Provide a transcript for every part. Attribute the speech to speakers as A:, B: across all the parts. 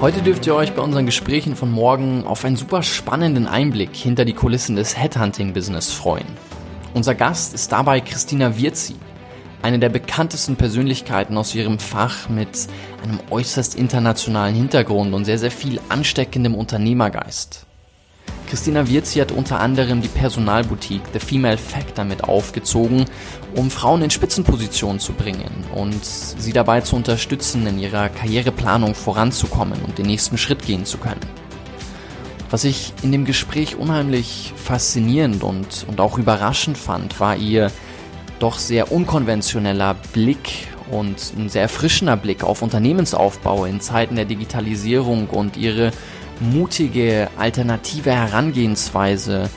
A: Heute dürft ihr euch bei unseren Gesprächen von morgen auf einen super spannenden Einblick hinter die Kulissen des Headhunting-Business freuen. Unser Gast ist dabei Christina Wirzi, eine der bekanntesten Persönlichkeiten aus ihrem Fach mit einem äußerst internationalen Hintergrund und sehr, sehr viel ansteckendem Unternehmergeist. Christina Wirzi hat unter anderem die Personalboutique The Female Factor mit aufgezogen, um Frauen in Spitzenpositionen zu bringen und sie dabei zu unterstützen, in ihrer Karriereplanung voranzukommen und den nächsten Schritt gehen zu können. Was ich in dem Gespräch unheimlich faszinierend und, und auch überraschend fand, war ihr doch sehr unkonventioneller Blick und ein sehr erfrischender Blick auf Unternehmensaufbau in Zeiten der Digitalisierung und ihre mutige, alternative Herangehensweise,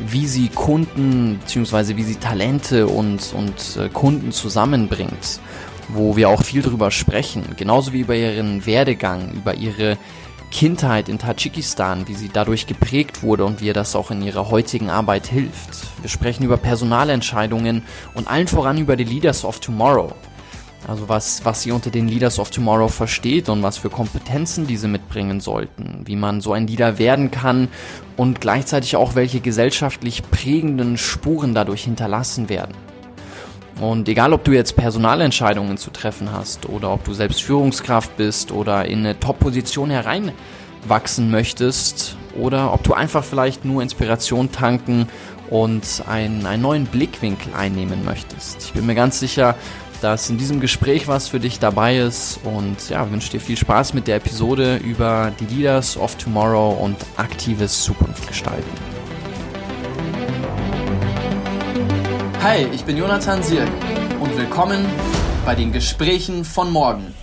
A: wie sie Kunden bzw. wie sie Talente und, und äh, Kunden zusammenbringt, wo wir auch viel drüber sprechen, genauso wie über ihren Werdegang, über ihre Kindheit in Tadschikistan, wie sie dadurch geprägt wurde und wie ihr das auch in ihrer heutigen Arbeit hilft. Wir sprechen über Personalentscheidungen und allen voran über die Leaders of Tomorrow, also was, was sie unter den Leaders of Tomorrow versteht und was für Kompetenzen diese mitbringen sollten, wie man so ein Leader werden kann und gleichzeitig auch welche gesellschaftlich prägenden Spuren dadurch hinterlassen werden. Und egal, ob du jetzt Personalentscheidungen zu treffen hast oder ob du selbst Führungskraft bist oder in eine Top-Position hereinwachsen möchtest oder ob du einfach vielleicht nur Inspiration tanken und einen, einen neuen Blickwinkel einnehmen möchtest. Ich bin mir ganz sicher, dass in diesem Gespräch was für dich dabei ist und ja, wünsche dir viel Spaß mit der Episode über die Leaders of Tomorrow und aktives Zukunft gestalten. Hi, ich bin Jonathan Sirk und willkommen bei den Gesprächen von morgen.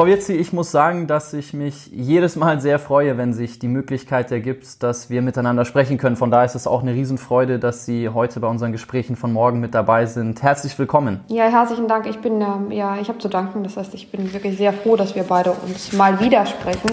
A: Frau Wirzi, ich muss sagen, dass ich mich jedes Mal sehr freue, wenn sich die Möglichkeit ergibt, dass wir miteinander sprechen können. Von daher ist es auch eine Riesenfreude, dass Sie heute bei unseren Gesprächen von morgen mit dabei sind. Herzlich willkommen.
B: Ja, herzlichen Dank. Ich bin, ähm, ja, ich habe zu danken. Das heißt, ich bin wirklich sehr froh, dass wir beide uns mal wieder sprechen.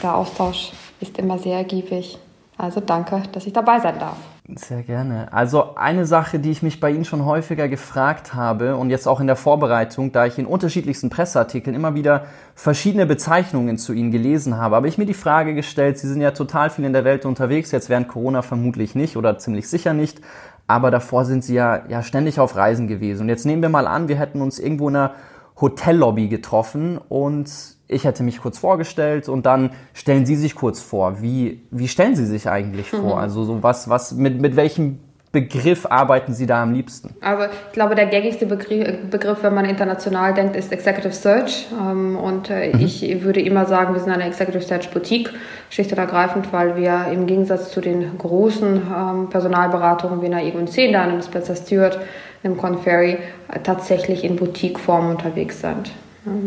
B: Der Austausch ist immer sehr ergiebig. Also danke, dass ich dabei sein darf.
A: Sehr gerne. Also eine Sache, die ich mich bei Ihnen schon häufiger gefragt habe und jetzt auch in der Vorbereitung, da ich in unterschiedlichsten Presseartikeln immer wieder verschiedene Bezeichnungen zu Ihnen gelesen habe, habe ich mir die Frage gestellt, Sie sind ja total viel in der Welt unterwegs, jetzt während Corona vermutlich nicht oder ziemlich sicher nicht, aber davor sind Sie ja, ja ständig auf Reisen gewesen. Und jetzt nehmen wir mal an, wir hätten uns irgendwo in einer Hotellobby getroffen und ich hätte mich kurz vorgestellt und dann stellen Sie sich kurz vor. Wie, wie stellen Sie sich eigentlich vor? Mhm. Also so was, was, mit, mit welchem Begriff arbeiten Sie da am liebsten?
B: Also ich glaube, der gängigste Begriff, Begriff wenn man international denkt, ist Executive Search. Ähm, und äh, mhm. ich würde immer sagen, wir sind eine Executive Search Boutique, schlicht und ergreifend, weil wir im Gegensatz zu den großen ähm, Personalberatungen wie einer EG&C, da einem Spencer Stewart, einem Conferry, äh, tatsächlich in Boutique-Form unterwegs sind.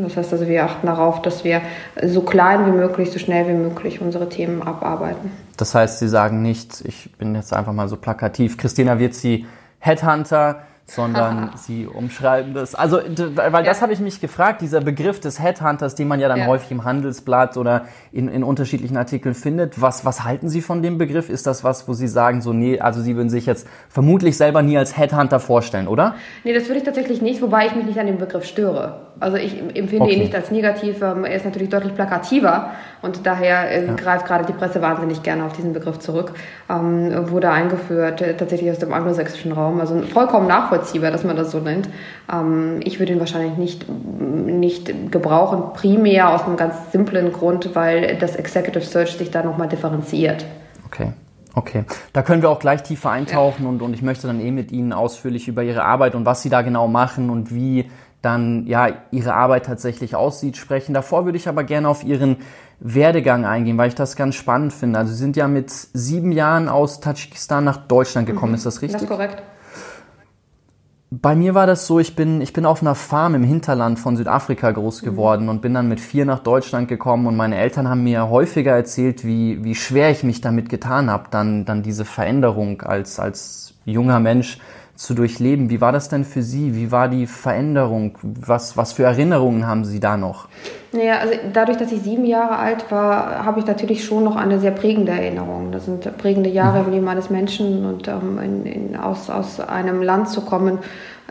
B: Das heißt also, wir achten darauf, dass wir so klein wie möglich, so schnell wie möglich unsere Themen abarbeiten.
A: Das heißt, Sie sagen nicht, ich bin jetzt einfach mal so plakativ, Christina wird sie Headhunter, sondern sie umschreiben das. Also, weil das habe ich mich gefragt, dieser Begriff des Headhunters, den man ja dann ja. häufig im Handelsblatt oder in, in unterschiedlichen Artikeln findet. Was, was halten Sie von dem Begriff? Ist das was, wo Sie sagen, so, nee, also Sie würden sich jetzt vermutlich selber nie als Headhunter vorstellen, oder?
B: Nee, das würde ich tatsächlich nicht, wobei ich mich nicht an dem Begriff störe. Also ich empfinde okay. ihn nicht als negativ. Ähm, er ist natürlich deutlich plakativer und daher äh, ja. greift gerade die Presse wahnsinnig gerne auf diesen Begriff zurück. Ähm, wurde eingeführt, äh, tatsächlich aus dem anglosächsischen Raum. Also vollkommen nachvollziehbar, dass man das so nennt. Ähm, ich würde ihn wahrscheinlich nicht, nicht gebrauchen, primär aus einem ganz simplen Grund, weil das Executive Search sich da nochmal differenziert.
A: Okay. Okay, da können wir auch gleich tiefer eintauchen ja. und, und ich möchte dann eh mit Ihnen ausführlich über Ihre Arbeit und was Sie da genau machen und wie dann ja ihre Arbeit tatsächlich aussieht, sprechen. Davor würde ich aber gerne auf ihren Werdegang eingehen, weil ich das ganz spannend finde. Also Sie sind ja mit sieben Jahren aus Tadschikistan nach Deutschland gekommen, mhm. ist das richtig?
B: Das ist korrekt.
A: Bei mir war das so, ich bin, ich bin auf einer Farm im Hinterland von Südafrika groß mhm. geworden mhm. und bin dann mit vier nach Deutschland gekommen und meine Eltern haben mir häufiger erzählt, wie, wie schwer ich mich damit getan habe, dann, dann diese Veränderung als, als junger Mensch zu durchleben. Wie war das denn für Sie? Wie war die Veränderung? Was, was für Erinnerungen haben Sie da noch?
B: Naja, also dadurch, dass ich sieben Jahre alt war, habe ich natürlich schon noch eine sehr prägende Erinnerung. Das sind prägende Jahre mhm. im Leben eines Menschen und ähm, in, in, aus, aus einem Land zu kommen,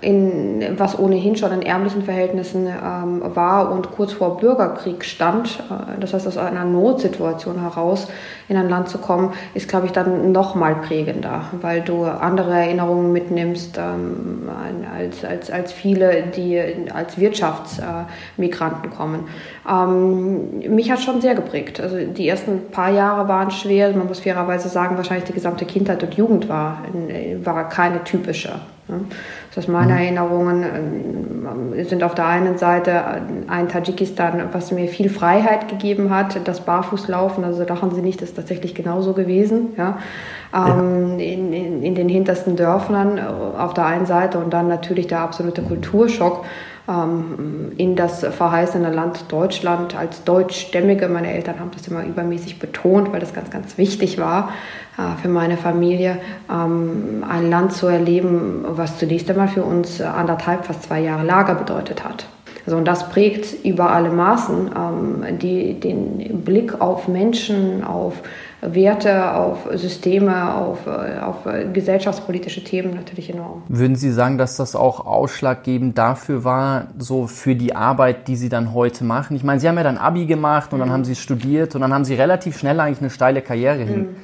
B: in, was ohnehin schon in ärmlichen Verhältnissen ähm, war und kurz vor Bürgerkrieg stand. Äh, das heißt, aus einer Notsituation heraus in ein Land zu kommen, ist, glaube ich, dann noch mal prägender, weil du andere Erinnerungen mitnimmst ähm, als, als, als viele, die als Wirtschaftsmigranten äh, kommen. Ähm, mich hat schon sehr geprägt. Also die ersten paar Jahre waren schwer. Man muss fairerweise sagen, wahrscheinlich die gesamte Kindheit und Jugend war, war keine typische. Das heißt, meine mhm. Erinnerungen ähm, sind auf der einen Seite ein Tadschikistan, was mir viel Freiheit gegeben hat, das Barfußlaufen, also lachen Sie nicht, das ist tatsächlich genauso gewesen. Ja? Ähm, in, in, in, den hintersten Dörfern äh, auf der einen Seite und dann natürlich der absolute Kulturschock ähm, in das verheißene Land Deutschland als Deutschstämmige. Meine Eltern haben das immer übermäßig betont, weil das ganz, ganz wichtig war für meine Familie, ähm, ein Land zu erleben, was zunächst einmal für uns anderthalb, fast zwei Jahre Lager bedeutet hat. Also, und das prägt über alle Maßen ähm, die, den Blick auf Menschen, auf Werte, auf Systeme, auf, auf gesellschaftspolitische Themen natürlich enorm.
A: Würden Sie sagen, dass das auch ausschlaggebend dafür war, so für die Arbeit, die Sie dann heute machen? Ich meine, Sie haben ja dann Abi gemacht und mhm. dann haben Sie studiert und dann haben Sie relativ schnell eigentlich eine steile Karriere hin, mhm.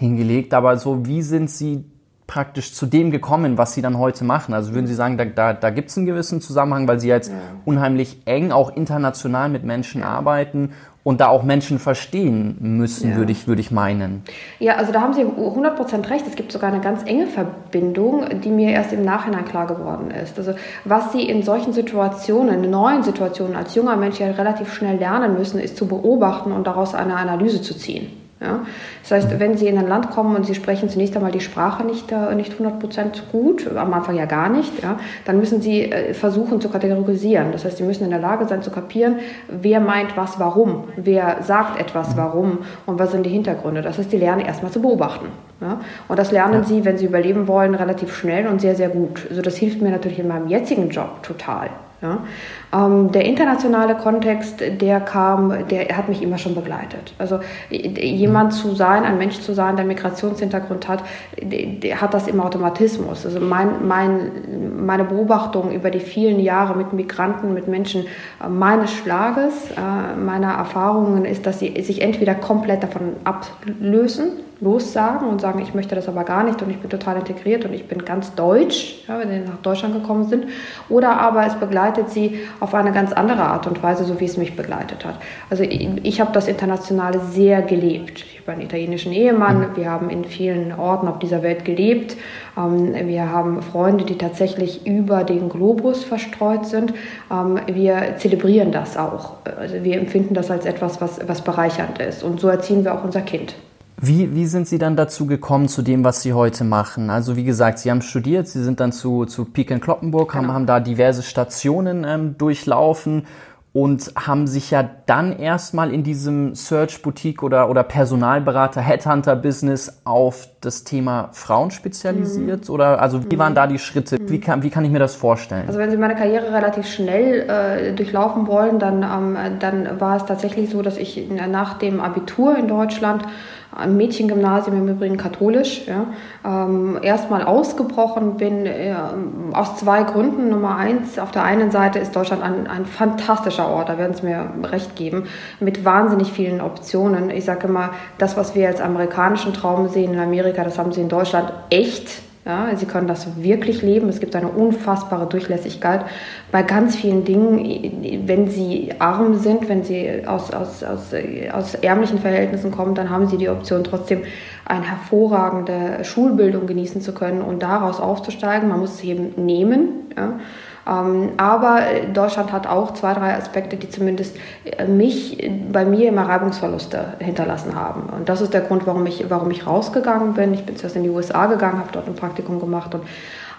A: Hingelegt. Aber so, wie sind Sie praktisch zu dem gekommen, was Sie dann heute machen? Also würden Sie sagen, da, da, da gibt es einen gewissen Zusammenhang, weil Sie jetzt ja. unheimlich eng auch international mit Menschen arbeiten und da auch Menschen verstehen müssen, ja. würde ich, würde ich meinen.
B: Ja, also da haben Sie 100% recht. Es gibt sogar eine ganz enge Verbindung, die mir erst im Nachhinein klar geworden ist. Also was Sie in solchen Situationen, in neuen Situationen als junger Mensch ja relativ schnell lernen müssen, ist zu beobachten und daraus eine Analyse zu ziehen. Ja? Das heißt, wenn Sie in ein Land kommen und Sie sprechen zunächst einmal die Sprache nicht, äh, nicht 100% gut, am Anfang ja gar nicht, ja, dann müssen Sie äh, versuchen zu kategorisieren. Das heißt, Sie müssen in der Lage sein zu kapieren, wer meint was warum, wer sagt etwas warum und was sind die Hintergründe. Das heißt, Sie lernen erstmal zu beobachten. Ja? Und das lernen Sie, wenn Sie überleben wollen, relativ schnell und sehr, sehr gut. Also das hilft mir natürlich in meinem jetzigen Job total. Ja? Ähm, der internationale Kontext, der kam, der hat mich immer schon begleitet. Also jemand zu sein, ein Mensch zu sein, der Migrationshintergrund hat, der hat das im Automatismus. Also mein, mein, meine Beobachtung über die vielen Jahre mit Migranten, mit Menschen äh, meines Schlages, äh, meiner Erfahrungen ist, dass sie sich entweder komplett davon ablösen, lossagen und sagen, ich möchte das aber gar nicht und ich bin total integriert und ich bin ganz deutsch, ja, wenn sie nach Deutschland gekommen sind. Oder aber es begleitet sie auf eine ganz andere Art und Weise, so wie es mich begleitet hat. Also ich, ich habe das Internationale sehr gelebt. Ich habe einen italienischen Ehemann, mhm. wir haben in vielen Orten auf dieser Welt gelebt. Ähm, wir haben Freunde, die tatsächlich über den Globus verstreut sind. Ähm, wir zelebrieren das auch. Also wir empfinden das als etwas, was, was bereichernd ist. Und so erziehen wir auch unser Kind.
A: Wie, wie sind Sie dann dazu gekommen, zu dem, was Sie heute machen? Also wie gesagt, Sie haben studiert, Sie sind dann zu, zu Peak in Kloppenburg, genau. haben, haben da diverse Stationen ähm, durchlaufen und haben sich ja dann erstmal in diesem Search Boutique oder, oder Personalberater Headhunter Business auf das Thema Frauen spezialisiert mhm. oder also wie waren da die Schritte? Mhm. Wie, kann, wie kann ich mir das vorstellen?
B: Also wenn Sie meine Karriere relativ schnell äh, durchlaufen wollen, dann, ähm, dann war es tatsächlich so, dass ich nach dem Abitur in Deutschland ein Mädchengymnasium im Übrigen katholisch, ja, ähm, erstmal ausgebrochen bin äh, aus zwei Gründen. Nummer eins, auf der einen Seite ist Deutschland ein, ein fantastischer Ort, da werden Sie mir recht geben, mit wahnsinnig vielen Optionen. Ich sage immer, das, was wir als amerikanischen Traum sehen in Amerika, das haben Sie in Deutschland echt ja, sie können das wirklich leben. Es gibt eine unfassbare Durchlässigkeit bei ganz vielen Dingen. Wenn sie arm sind, wenn sie aus, aus, aus, aus ärmlichen Verhältnissen kommen, dann haben sie die Option, trotzdem eine hervorragende Schulbildung genießen zu können und daraus aufzusteigen. Man muss es eben nehmen. Ja. Ähm, aber Deutschland hat auch zwei, drei Aspekte, die zumindest äh, mich, bei mir immer Reibungsverluste hinterlassen haben. Und das ist der Grund, warum ich, warum ich rausgegangen bin. Ich bin zuerst in die USA gegangen, habe dort ein Praktikum gemacht und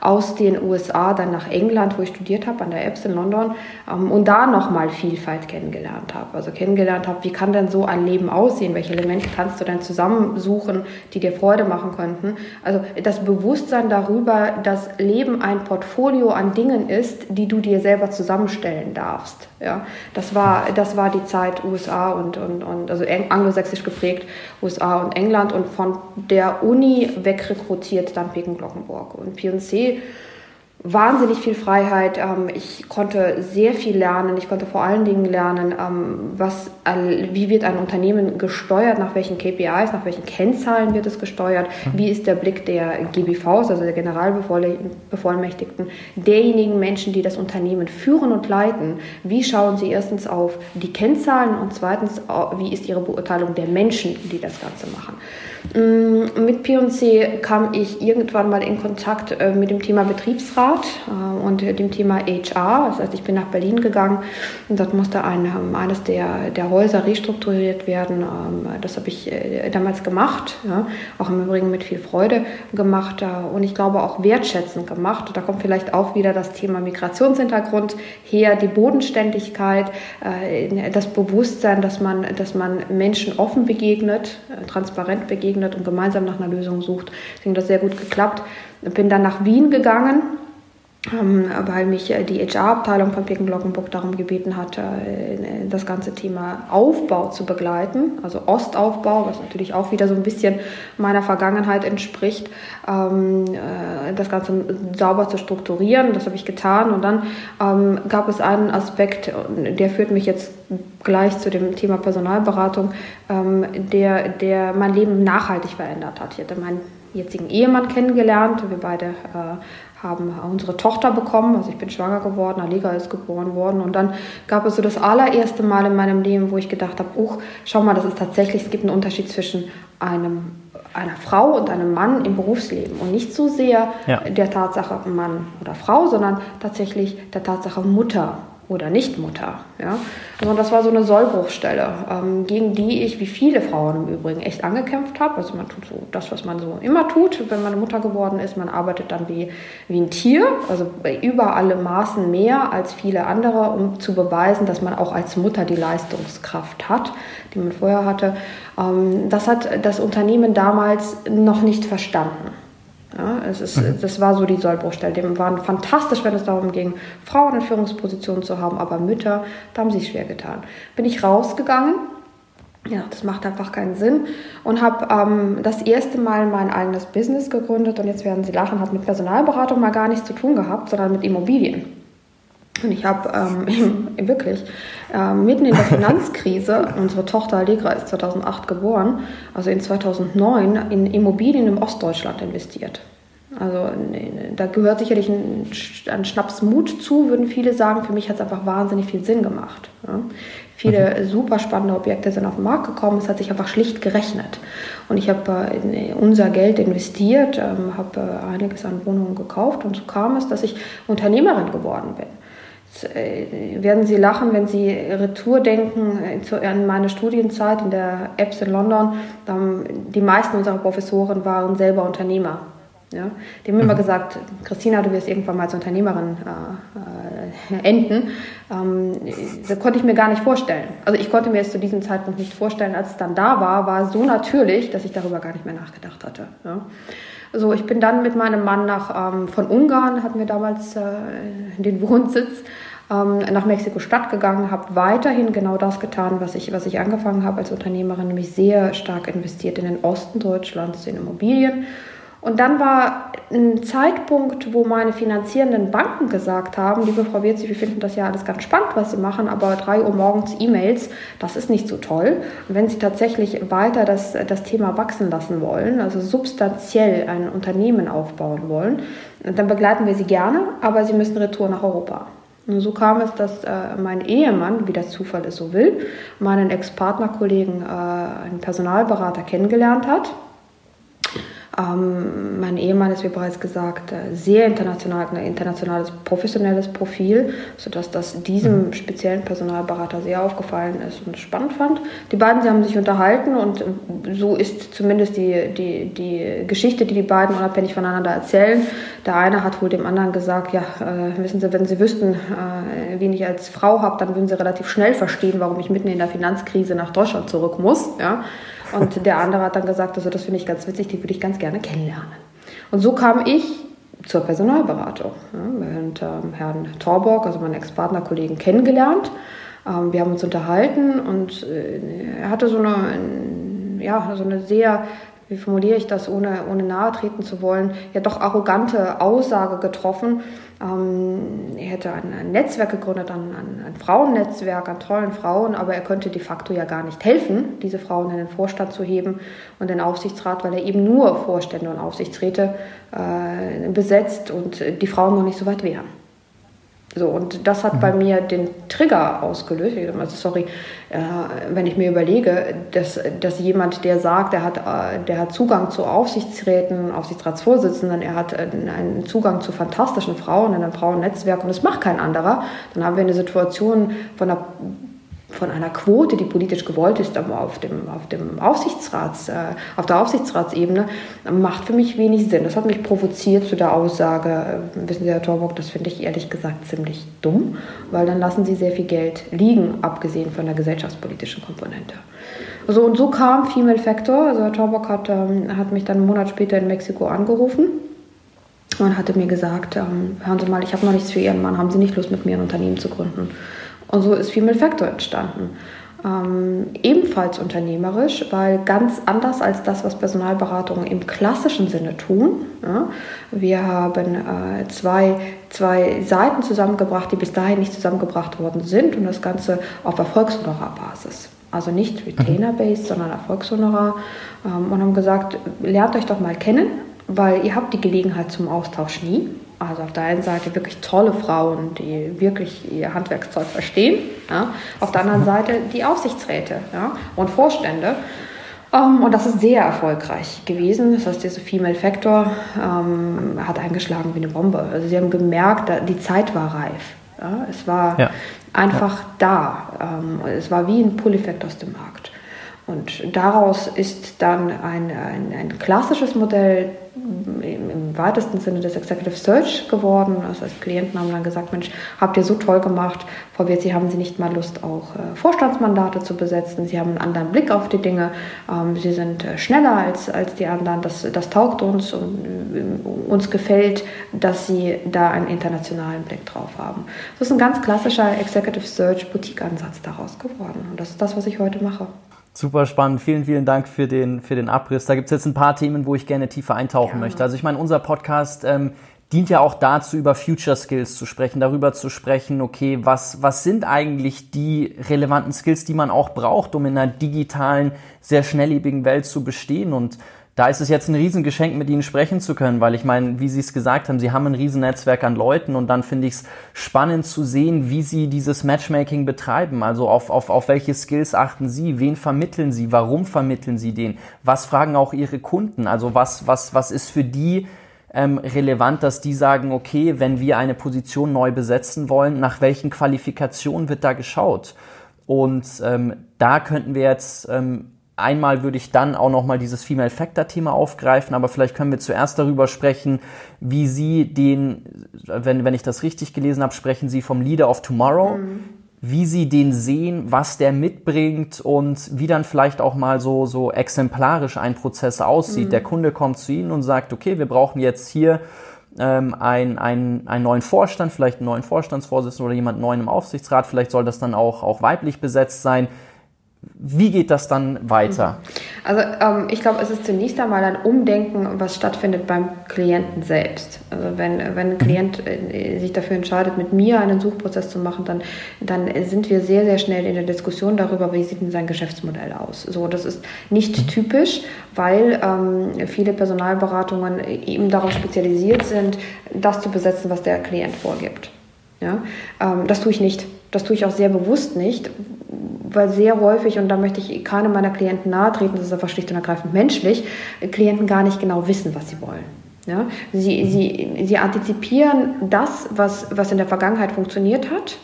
B: aus den USA dann nach England, wo ich studiert habe, an der EBS in London ähm, und da nochmal Vielfalt kennengelernt habe. Also kennengelernt habe, wie kann denn so ein Leben aussehen? Welche Elemente kannst du denn zusammensuchen, die dir Freude machen könnten? Also das Bewusstsein darüber, dass Leben ein Portfolio an Dingen ist, die du dir selber zusammenstellen darfst. Ja, das war, das war die Zeit USA und, und, und also anglosächsisch geprägt, USA und England und von der Uni wegrekrutiert dann Peking-Glockenburg. Und P&C wahnsinnig viel Freiheit. Ähm, ich konnte sehr viel lernen. Ich konnte vor allen Dingen lernen, ähm, was, wie wird ein Unternehmen gesteuert, nach welchen KPIs, nach welchen Kennzahlen wird es gesteuert, mhm. wie ist der Blick der GBVs, also der Generalbevollmächtigten, derjenigen Menschen, die das Unternehmen führen und leiten. Wie schauen sie erstens auf die Kennzahlen und zweitens, wie ist ihre Beurteilung der Menschen, die das Ganze machen. Mm, mit P&C kam ich irgendwann mal in Kontakt äh, mit dem Thema Betriebsrat äh, und dem Thema HR. Das heißt, ich bin nach Berlin gegangen und dort musste ein, ähm, eines der, der Häuser restrukturiert werden. Ähm, das habe ich äh, damals gemacht, auch im Übrigen mit viel Freude gemacht und ich glaube auch wertschätzend gemacht. Da kommt vielleicht auch wieder das Thema Migrationshintergrund her, die Bodenständigkeit, das Bewusstsein, dass man, dass man Menschen offen begegnet, transparent begegnet begegnet und gemeinsam nach einer Lösung sucht. Deswegen hat das sehr gut geklappt. Bin dann nach Wien gegangen weil mich äh, die HR-Abteilung von Picken Glockenburg darum gebeten hat, äh, das ganze Thema Aufbau zu begleiten, also Ostaufbau, was natürlich auch wieder so ein bisschen meiner Vergangenheit entspricht, ähm, äh, das Ganze sauber zu strukturieren. Das habe ich getan und dann ähm, gab es einen Aspekt, der führt mich jetzt gleich zu dem Thema Personalberatung, der, der mein Leben nachhaltig verändert hat. Ich hatte meinen jetzigen Ehemann kennengelernt. Wir beide äh, haben unsere Tochter bekommen. Also ich bin schwanger geworden, Aliga ist geboren worden. Und dann gab es so das allererste Mal in meinem Leben, wo ich gedacht habe, uch, schau mal, das ist tatsächlich, es gibt einen Unterschied zwischen einem, einer Frau und einem Mann im Berufsleben. Und nicht so sehr ja. der Tatsache Mann oder Frau, sondern tatsächlich der Tatsache Mutter oder Nichtmutter. Ja? Also das war so eine Sollbruchstelle, ähm, gegen die ich, wie viele Frauen im Übrigen, echt angekämpft habe. Also man tut so das, was man so immer tut, wenn man Mutter geworden ist. Man arbeitet dann wie, wie ein Tier, also über alle Maßen mehr als viele andere, um zu beweisen, dass man auch als Mutter die Leistungskraft hat, die man vorher hatte. Ähm, das hat das Unternehmen damals noch nicht verstanden. Ja, es ist, mhm. Das war so die Sollbruchstelle. Die waren fantastisch, wenn es darum ging, Frauen in Führungspositionen zu haben, aber Mütter, da haben sie es schwer getan. Bin ich rausgegangen, ja, das macht einfach keinen Sinn und habe ähm, das erste Mal mein eigenes Business gegründet und jetzt werden Sie lachen, hat mit Personalberatung mal gar nichts zu tun gehabt, sondern mit Immobilien. Und ich habe ähm, wirklich äh, mitten in der Finanzkrise, unsere Tochter Allegra ist 2008 geboren, also in 2009 in Immobilien im Ostdeutschland investiert. Also da gehört sicherlich ein, ein Schnaps Mut zu, würden viele sagen. Für mich hat es einfach wahnsinnig viel Sinn gemacht. Ja. Viele mhm. super spannende Objekte sind auf den Markt gekommen. Es hat sich einfach schlicht gerechnet. Und ich habe äh, unser Geld investiert, ähm, habe äh, einiges an Wohnungen gekauft und so kam es, dass ich Unternehmerin geworden bin. Äh, werden Sie lachen, wenn Sie Retour denken äh, an meine Studienzeit in der EBS in London. Die meisten unserer Professoren waren selber Unternehmer. Ja? Die haben mhm. immer gesagt, Christina, du wirst irgendwann mal als Unternehmerin äh, äh, enden. Ähm, das konnte ich mir gar nicht vorstellen. Also ich konnte mir es zu diesem Zeitpunkt nicht vorstellen. Als es dann da war, war es so natürlich, dass ich darüber gar nicht mehr nachgedacht hatte. Ja? So, ich bin dann mit meinem Mann nach, ähm, von Ungarn, hatten wir damals äh, den Wohnsitz, ähm, nach Mexiko-Stadt gegangen, habe weiterhin genau das getan, was ich, was ich angefangen habe als Unternehmerin, nämlich sehr stark investiert in den Osten Deutschlands, in Immobilien und dann war ein Zeitpunkt, wo meine finanzierenden Banken gesagt haben, liebe Frau Wirzi, wir finden das ja alles ganz spannend, was Sie machen, aber 3 Uhr morgens E-Mails, das ist nicht so toll. Und wenn Sie tatsächlich weiter das, das Thema wachsen lassen wollen, also substanziell ein Unternehmen aufbauen wollen, dann begleiten wir Sie gerne, aber Sie müssen Retour nach Europa. Und so kam es, dass äh, mein Ehemann, wie der Zufall es so will, meinen Ex-Partnerkollegen, äh, einen Personalberater kennengelernt hat Ähm, mein Ehemann ist, wie bereits gesagt, äh, sehr international, ein internationales, professionelles Profil, sodass das diesem mhm. speziellen Personalberater sehr aufgefallen ist und spannend fand. Die beiden, sie haben sich unterhalten und so ist zumindest die, die, die Geschichte, die die beiden unabhängig voneinander erzählen. Der eine hat wohl dem anderen gesagt, ja, äh, wissen Sie, wenn Sie wüssten, äh, wen ich als Frau habe, dann würden Sie relativ schnell verstehen, warum ich mitten in der Finanzkrise nach Deutschland zurück muss. Ja? Und der andere hat dann gesagt, also das finde ich ganz witzig, die würde ich ganz gerne kennenlernen. Und so kam ich zur Personalberatung. Ja, und ähm, Herrn Torborg, also meinen Ex-Partner-Kollegen, kennengelernt. Ähm, wir haben uns unterhalten und äh, er hatte so eine, ja, so eine sehr wie formuliere ich das, ohne, ohne nahe treten zu wollen, ja doch arrogante Aussage getroffen. Ähm, er hätte ein, ein, Netzwerk gegründet, ein, ein, ein, Frauennetzwerk an tollen Frauen, aber er könnte de facto ja gar nicht helfen, diese Frauen in den Vorstand zu heben und den Aufsichtsrat, weil er eben nur Vorstände und Aufsichtsräte äh, besetzt und die Frauen noch nicht so weit wären. So, und das hat mhm. bei mir den Trigger ausgelöst. Also sorry, äh, wenn ich mir überlege, dass, dass jemand, der sagt, er hat, äh, der hat Zugang zu Aufsichtsräten, Aufsichtsratsvorsitzenden, er hat einen Zugang zu fantastischen Frauen in einem Frauennetzwerk und das macht kein anderer, dann haben wir eine Situation von einer von einer Quote, die politisch gewollt ist, auf, dem, auf, dem Aufsichtsrats, äh, auf der Aufsichtsratsebene, macht für mich wenig Sinn. Das hat mich provoziert zu der Aussage, äh, wissen Sie, Herr Torbock, das finde ich ehrlich gesagt ziemlich dumm, weil dann lassen Sie sehr viel Geld liegen, abgesehen von der gesellschaftspolitischen Komponente. So und so kam Female Factor. Also Herr Torbock hat, ähm, hat mich dann einen Monat später in Mexiko angerufen und hatte mir gesagt, ähm, hören Sie mal, ich habe noch nichts für Ihren Mann, haben Sie nicht Lust, mit mir ein Unternehmen zu gründen? Und so ist Female Factor entstanden. Ähm, ebenfalls unternehmerisch, weil ganz anders als das, was Personalberatungen im klassischen Sinne tun. Ja, wir haben äh, zwei, zwei Seiten zusammengebracht, die bis dahin nicht zusammengebracht worden sind und das Ganze auf Erfolgshonorarbasis. Also nicht Retainer-based, sondern Erfolgshonorar. Ähm, und haben gesagt, lernt euch doch mal kennen, weil ihr habt die Gelegenheit zum Austausch nie. Also auf der einen Seite wirklich tolle Frauen, die wirklich ihr Handwerkszeug verstehen. Ja. Auf der anderen Seite die Aufsichtsräte ja, und Vorstände. Um, ähm, und das ist sehr erfolgreich gewesen. Das heißt, dieser Female Factor ähm, hat eingeschlagen wie eine Bombe. Also sie haben gemerkt, die Zeit war reif. Ja. Es war ja. einfach da. Ähm, es war wie ein Pull-Effekt aus dem Markt. Und daraus ist dann ein, ein, ein klassisches Modell im weitesten Sinne des Executive Search geworden. Das heißt, Klienten haben dann gesagt, Mensch, habt ihr so toll gemacht, Frau Wirtz, Sie haben Sie nicht mal Lust, auch äh, Vorstandsmandate zu besetzen. Sie haben einen anderen Blick auf die Dinge. Ähm, Sie sind äh, schneller als, als die anderen. Das, das taugt uns und äh, uns gefällt, dass Sie da einen internationalen Blick drauf haben. Das ist ein ganz klassischer Executive Search Boutique-Ansatz daraus geworden. Und das ist das, was ich heute mache.
A: Super spannend. Vielen, vielen Dank für den, für den Abriss. Da gibt es jetzt ein paar Themen, wo ich gerne tiefer eintauchen gerne. möchte. Also ich meine, unser Podcast ähm, dient ja auch dazu, über Future Skills zu sprechen, darüber zu sprechen, okay, was, was sind eigentlich die relevanten Skills, die man auch braucht, um in einer digitalen, sehr schnelllebigen Welt zu bestehen und da ist es jetzt ein Riesengeschenk, mit Ihnen sprechen zu können, weil ich meine, wie Sie es gesagt haben, Sie haben ein Riesennetzwerk an Leuten und dann finde ich es spannend zu sehen, wie Sie dieses Matchmaking betreiben. Also auf, auf, auf welche Skills achten Sie, wen vermitteln Sie, warum vermitteln Sie den, was fragen auch Ihre Kunden, also was, was, was ist für die ähm, relevant, dass die sagen, okay, wenn wir eine Position neu besetzen wollen, nach welchen Qualifikationen wird da geschaut? Und ähm, da könnten wir jetzt ähm, Einmal würde ich dann auch nochmal dieses Female Factor Thema aufgreifen, aber vielleicht können wir zuerst darüber sprechen, wie Sie den, wenn, wenn ich das richtig gelesen habe, sprechen Sie vom Leader of Tomorrow, mhm. wie Sie den sehen, was der mitbringt und wie dann vielleicht auch mal so, so exemplarisch ein Prozess aussieht. Mhm. Der Kunde kommt zu Ihnen und sagt, okay, wir brauchen jetzt hier ähm, einen, einen, einen neuen Vorstand, vielleicht einen neuen Vorstandsvorsitzenden oder jemand neuen im Aufsichtsrat, vielleicht soll das dann auch, auch weiblich besetzt sein wie geht das dann weiter?
B: Also ähm, ich glaube, es ist zunächst einmal ein Umdenken, was stattfindet beim Klienten selbst. Also wenn, wenn ein Klient äh, sich dafür entscheidet, mit mir einen Suchprozess zu machen, dann, dann sind wir sehr, sehr schnell in der Diskussion darüber, wie sieht denn sein Geschäftsmodell aus. So, das ist nicht mhm. typisch, weil ähm, viele Personalberatungen eben darauf spezialisiert sind, das zu besetzen, was der Klient vorgibt. Ja? Ähm, das tue ich nicht. Das tue ich auch sehr bewusst nicht, weil sehr häufig, und da möchte ich keinem meiner Klienten nahe treten, das ist einfach schlicht und ergreifend menschlich, Klienten gar nicht genau wissen, was sie wollen. Ja? Sie, sie, sie antizipieren das, was, was in der Vergangenheit funktioniert hat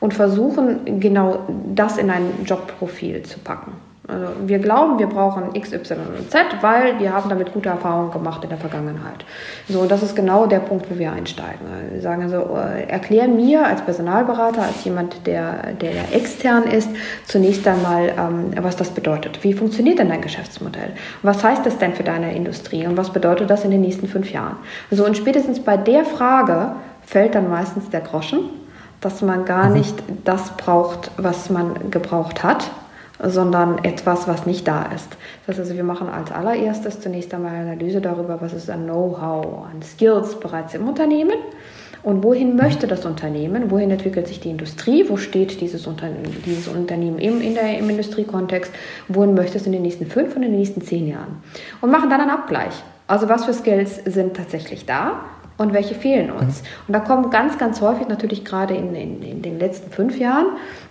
B: und versuchen genau das in ein Jobprofil zu packen. Also wir glauben, wir brauchen X, Y und Z, weil wir haben damit gute Erfahrungen gemacht in der Vergangenheit. So, und das ist genau der Punkt, wo wir einsteigen. Wir sagen also, erklär mir als Personalberater, als jemand, der, der extern ist, zunächst einmal, ähm, was das bedeutet. Wie funktioniert denn dein Geschäftsmodell? Was heißt das denn für deine Industrie? Und was bedeutet das in den nächsten fünf Jahren? So, und spätestens bei der Frage fällt dann meistens der Groschen, dass man gar mhm. nicht das braucht, was man gebraucht hat sondern etwas, was nicht da ist. Das heißt also, wir machen als allererstes zunächst einmal eine Analyse darüber, was ist an Know-how, an Skills bereits im Unternehmen und wohin möchte das Unternehmen, wohin entwickelt sich die Industrie, wo steht dieses, Unternehmen, dieses Unternehmen im, in der, im Industriekontext, wohin möchte es in den nächsten fünf und in den nächsten zehn Jahren. Und machen dann einen Abgleich. Also was für Skills sind tatsächlich da und welche fehlen uns. Und da kommen ganz, ganz häufig natürlich gerade in, in, in den letzten fünf Jahren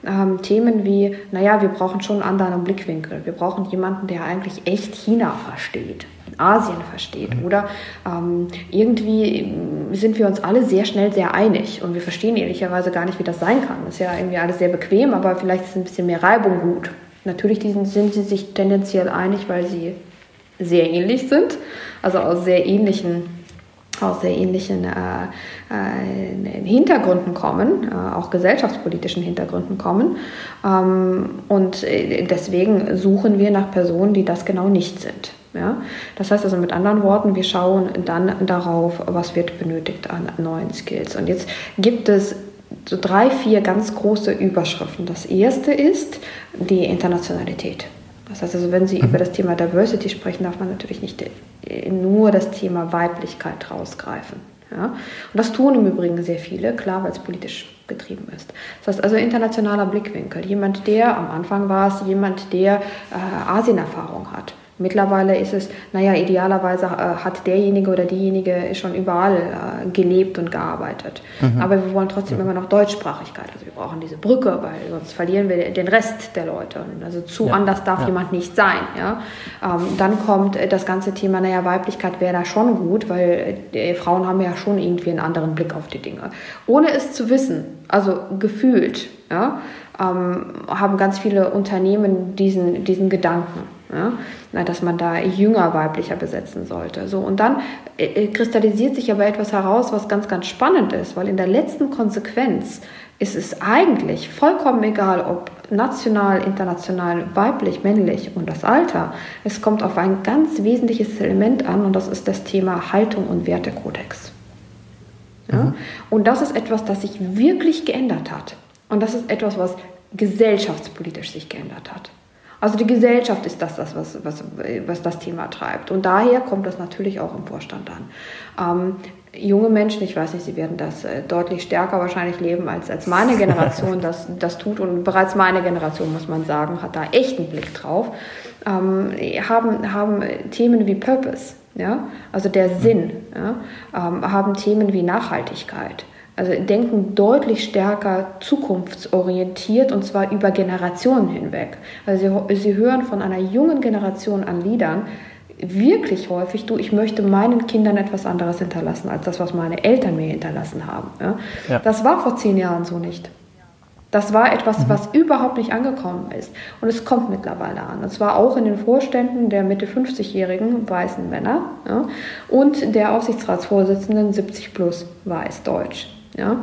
B: ähm, Themen wie, naja, wir brauchen schon einen anderen Blickwinkel. Wir brauchen jemanden, der eigentlich echt China versteht. Asien versteht. Mhm. Oder ähm, irgendwie sind wir uns alle sehr schnell sehr einig und wir verstehen ehrlicherweise gar nicht, wie das sein kann. Das ist ja irgendwie alles sehr bequem, aber vielleicht ist ein bisschen mehr Reibung gut. Natürlich sind sie sich tendenziell einig, weil sie sehr ähnlich sind, also aus sehr ähnlichen aus sehr ähnlichen äh, äh, Hintergründen kommen, äh, auch gesellschaftspolitischen Hintergründen kommen. Ähm, und deswegen suchen wir nach Personen, die das genau nicht sind. Ja? Das heißt also mit anderen Worten, wir schauen dann darauf, was wird benötigt an neuen Skills. Und jetzt gibt es so drei, vier ganz große Überschriften. Das erste ist die Internationalität. Das heißt also, wenn Sie mhm. über das Thema Diversity sprechen, darf man natürlich nicht nur das Thema Weiblichkeit rausgreifen. Ja? Und das tun im Übrigen sehr viele, klar, weil es politisch getrieben ist. Das heißt also internationaler Blickwinkel. Jemand, der, am Anfang war es jemand, der äh, Asienerfahrung hat. Mittlerweile ist es, naja, idealerweise äh, hat derjenige oder diejenige schon überall äh, gelebt und gearbeitet. Mhm. Aber wir wollen trotzdem mhm. immer noch Deutschsprachigkeit. Also wir brauchen diese Brücke, weil sonst verlieren wir den Rest der Leute. Also zu ja. anders darf ja. jemand nicht sein. Ja? Ähm, dann kommt das ganze Thema, naja, Weiblichkeit wäre da schon gut, weil äh, Frauen haben ja schon irgendwie einen anderen Blick auf die Dinge. Ohne es zu wissen, also gefühlt, ja, ähm, haben ganz viele Unternehmen diesen, diesen Gedanken ja, dass man da jünger weiblicher besetzen sollte. So, und dann äh, äh, kristallisiert sich aber etwas heraus, was ganz, ganz spannend ist, weil in der letzten Konsequenz ist es eigentlich vollkommen egal, ob national, international, weiblich, männlich und das Alter. Es kommt auf ein ganz wesentliches Element an und das ist das Thema Haltung und Wertekodex. Ja? Mhm. Und das ist etwas, das sich wirklich geändert hat. Und das ist etwas, was gesellschaftspolitisch sich geändert hat. Also die Gesellschaft ist das, das was, was, was das Thema treibt. Und daher kommt das natürlich auch im Vorstand an. Ähm, junge Menschen, ich weiß nicht, sie werden das äh, deutlich stärker wahrscheinlich leben, als, als meine Generation das, das tut. Und bereits meine Generation, muss man sagen, hat da echt einen Blick drauf. Ähm, haben, haben Themen wie Purpose, ja? also der Sinn, ja? ähm, haben Themen wie Nachhaltigkeit also denken deutlich stärker zukunftsorientiert und zwar über Generationen hinweg. Also sie, sie hören von einer jungen Generation an Liedern wirklich häufig, du, ich möchte meinen Kindern etwas anderes hinterlassen, als das, was meine Eltern mir hinterlassen haben. Ja? Ja. Das war vor zehn Jahren so nicht. Das war etwas, mhm. was überhaupt nicht angekommen ist. Und es kommt mittlerweile an. Und zwar auch in den Vorständen der Mitte 50-jährigen weißen Männer ja, und der Aufsichtsratsvorsitzenden 70 plus weiß Deutsch. Ja?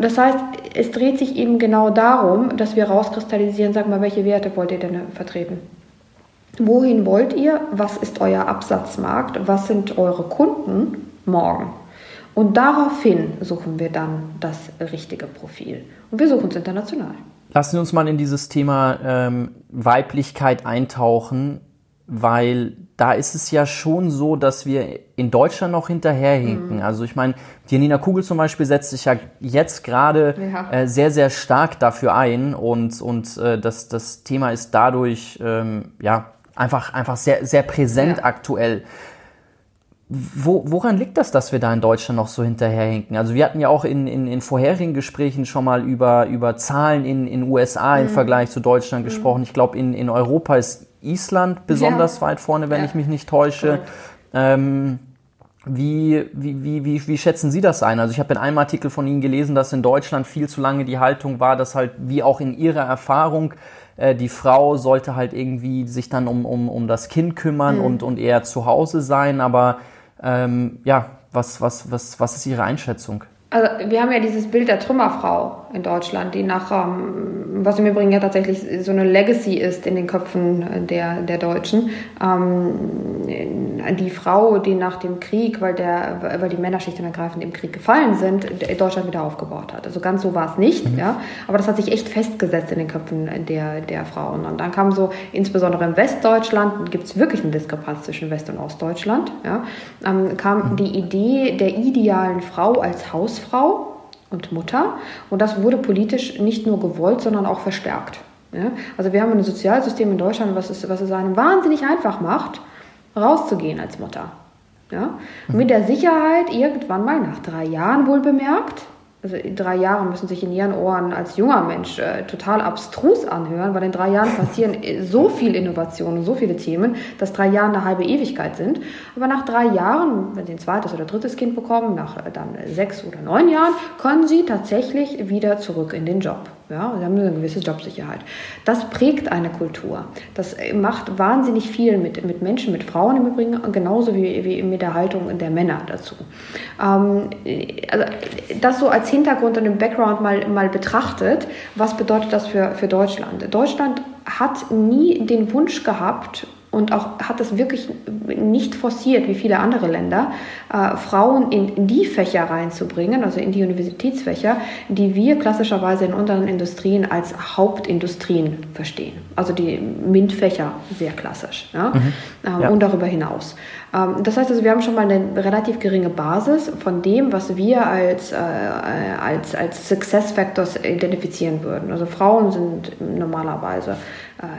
B: Das heißt, es dreht sich eben genau darum, dass wir rauskristallisieren, sag mal, welche Werte wollt ihr denn vertreten? Wohin wollt ihr? Was ist euer Absatzmarkt? Was sind eure Kunden morgen? Und daraufhin suchen wir dann das richtige Profil. Und wir suchen es international.
A: Lassen Sie uns mal in dieses Thema ähm, Weiblichkeit eintauchen weil da ist es ja schon so, dass wir in Deutschland noch hinterherhinken. Mhm. Also ich meine, die Janina Kugel zum Beispiel setzt sich ja jetzt gerade ja. äh, sehr, sehr stark dafür ein und, und äh, das, das Thema ist dadurch ähm, ja einfach, einfach sehr, sehr präsent ja. aktuell. wo, woran liegt das, dass wir da in Deutschland noch so hinterherhinken? Also wir hatten ja auch in, in, in vorherigen Gesprächen schon mal über, über Zahlen in in USA im mhm. Vergleich zu Deutschland mhm. gesprochen. Ich glaube, in, in Europa ist Island besonders ja. weit vorne, wenn ja. ich mich nicht täusche. Ähm, wie, wie, wie, wie, wie schätzen Sie das ein? Also ich habe in einem Artikel von Ihnen gelesen, dass in Deutschland viel zu lange die Haltung war, dass halt, wie auch in Ihrer Erfahrung, äh, die Frau sollte halt irgendwie sich dann um, um, um das Kind kümmern mhm. und, und eher zu Hause sein. Aber ähm, ja, was, was, was, was ist Ihre Einschätzung?
B: Also wir haben ja dieses Bild der Trümmerfrau in Deutschland, die nach, ähm, was im Übrigen ja tatsächlich so eine Legacy ist in den Köpfen der, der Deutschen. Ähm, die Frau, die nach dem Krieg, weil, der, weil die Männer schlicht und ergreifend im Krieg gefallen sind, Deutschland wieder aufgebaut hat. Also ganz so war es nicht, mhm. ja. Aber das hat sich echt festgesetzt in den Köpfen der, der Frauen. Und dann kam so, insbesondere in Westdeutschland, gibt es wirklich eine Diskrepanz zwischen West- und Ostdeutschland, ja, ähm, kam mhm. die Idee der idealen Frau als Haus Hausfrau und Mutter. Und das wurde politisch nicht nur gewollt, sondern auch verstärkt. Ja? Also wir haben ein Sozialsystem in Deutschland, was es, was es einem wahnsinnig einfach macht, rauszugehen als Mutter. Ja? Mit der Sicherheit, irgendwann mal nach drei Jahren wohl bemerkt, also drei Jahre müssen sich in ihren Ohren als junger Mensch äh, total abstrus anhören, weil in drei Jahren passieren äh, so viel Innovation und so viele Themen, dass drei Jahre eine halbe Ewigkeit sind. Aber nach drei Jahren, wenn sie ein zweites oder drittes Kind bekommen, nach äh, dann sechs oder neun Jahren, können sie tatsächlich wieder zurück in den Job. Ja, sie haben eine gewisse Jobsicherheit. Das prägt eine Kultur. Das macht wahnsinnig viel mit, mit Menschen, mit Frauen im Übrigen, genauso wie, wie mit der Haltung der Männer dazu. Ähm, also das so als Hintergrund und im Background mal, mal betrachtet, was bedeutet das für, für Deutschland? Deutschland hat nie den Wunsch gehabt, und auch hat es wirklich nicht forciert, wie viele andere Länder, äh, Frauen in, die Fächer reinzubringen, also in die Universitätsfächer, die wir klassischerweise in unseren Industrien als Hauptindustrien verstehen. Also die MINT-Fächer, sehr klassisch. Ja? Mhm. Ähm, ja. Und darüber hinaus. Ähm, das heißt also, wir haben schon mal eine relativ geringe Basis von dem, was wir als, äh, als, als Success Factors identifizieren würden. Also Frauen sind normalerweise äh,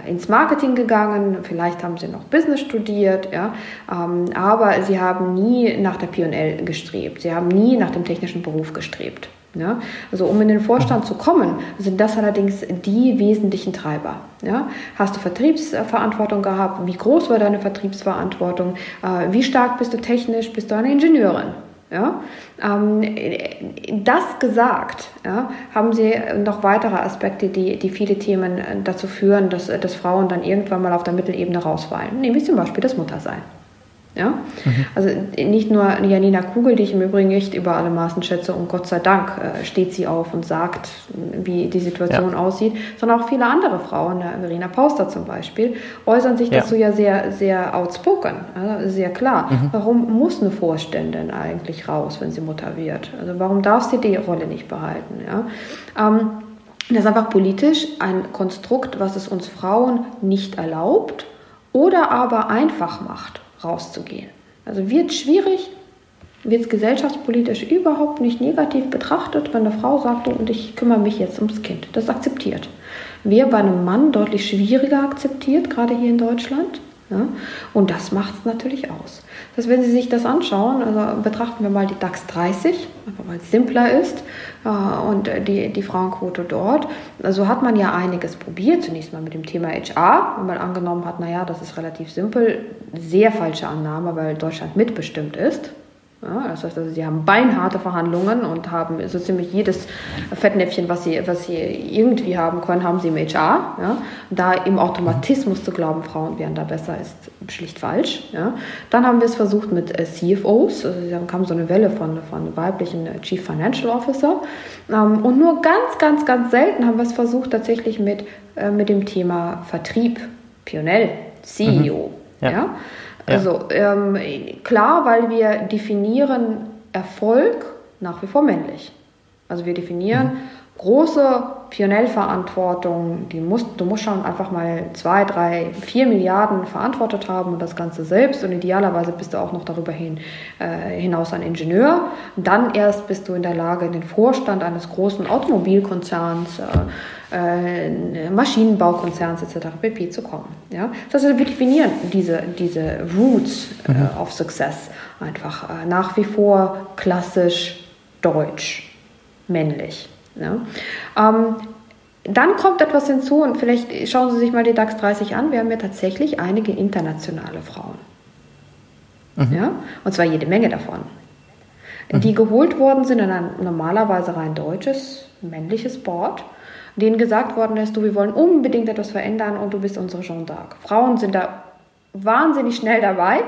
B: ins Marketing gegangen, vielleicht haben sie noch Business studiert, ja, ähm, aber sie haben nie nach der P&L gestrebt, sie haben nie nach dem technischen Beruf gestrebt. Ja? Also um in den Vorstand zu kommen, sind das allerdings die wesentlichen Treiber. Ja? Hast du Vertriebsverantwortung gehabt? Wie groß war deine Vertriebsverantwortung? Äh, wie stark bist du technisch? Bist du eine Ingenieurin? Ja? Ähm, das gesagt, ja, haben Sie noch weitere Aspekte, die, die viele Themen dazu führen, dass, dass Frauen dann irgendwann mal auf der Mittelebene rausfallen, nämlich zum Beispiel das Muttersein. Ja? Mhm. Also nicht nur Janina Kugel, die ich im Übrigen echt über alle Maßen schätze und Gott sei Dank äh, steht sie auf und sagt, wie die Situation ja. aussieht, sondern auch viele andere Frauen, äh, Verena Pauster zum Beispiel, äußern sich ja. dazu ja sehr, sehr outspoken, also sehr klar. Mhm. Warum muss eine Vorständin eigentlich raus, wenn sie Mutter wird? Also warum darf sie die Rolle nicht behalten? Ja? Ähm, das ist einfach politisch ein Konstrukt, was es uns Frauen nicht erlaubt oder aber einfach macht rauszugehen. Also wird schwierig, wird es gesellschaftspolitisch überhaupt nicht negativ betrachtet, wenn eine Frau sagt, und ich kümmere mich jetzt ums Kind. Das akzeptiert. Wäre bei einem Mann deutlich schwieriger akzeptiert, gerade hier in Deutschland. Ja? Und das macht es natürlich aus. Das, wenn Sie sich das anschauen, also betrachten wir mal die DAX 30, einfach weil es simpler ist, äh, und die, die Frauenquote dort. Also hat man ja einiges probiert, zunächst mal mit dem Thema HR, wenn man angenommen hat, naja, das ist relativ simpel, sehr falsche Annahme, weil Deutschland mitbestimmt ist. Ja, das heißt also, sie haben beinharte Verhandlungen und haben so ziemlich jedes Fettnäpfchen, was sie, was sie irgendwie haben können, haben sie im HR. Ja. Da im Automatismus zu glauben, Frauen wären da besser, ist schlicht falsch. Ja. Dann haben wir es versucht mit äh, CFOs, also da kam so eine Welle von, von weiblichen äh, Chief Financial Officer. Ähm, und nur ganz, ganz, ganz selten haben wir es versucht tatsächlich mit, äh, mit dem Thema Vertrieb, Pionell, CEO. Mhm. Ja. Also ähm, klar, weil wir definieren Erfolg nach wie vor männlich. Also wir definieren mhm. Große Pionellverantwortung, die musst, du musst schon einfach mal zwei, drei, vier Milliarden verantwortet haben und das Ganze selbst und idealerweise bist du auch noch darüber hin, äh, hinaus ein Ingenieur. Dann erst bist du in der Lage, in den Vorstand eines großen Automobilkonzerns, äh, äh, Maschinenbaukonzerns etc. pp. zu kommen. Ja? Das heißt, wir definieren diese, diese Roots äh, mhm. of Success einfach äh, nach wie vor klassisch deutsch, männlich. Ja. Ähm, dann kommt etwas hinzu und vielleicht schauen Sie sich mal die DAX 30 an. Wir haben ja tatsächlich einige internationale Frauen. Mhm. Ja? Und zwar jede Menge davon. Mhm. Die geholt worden sind in ein normalerweise rein deutsches, männliches Board, denen gesagt worden ist, du, wir wollen unbedingt etwas verändern und du bist unsere Jeanne d'Arc. Frauen sind da wahnsinnig schnell dabei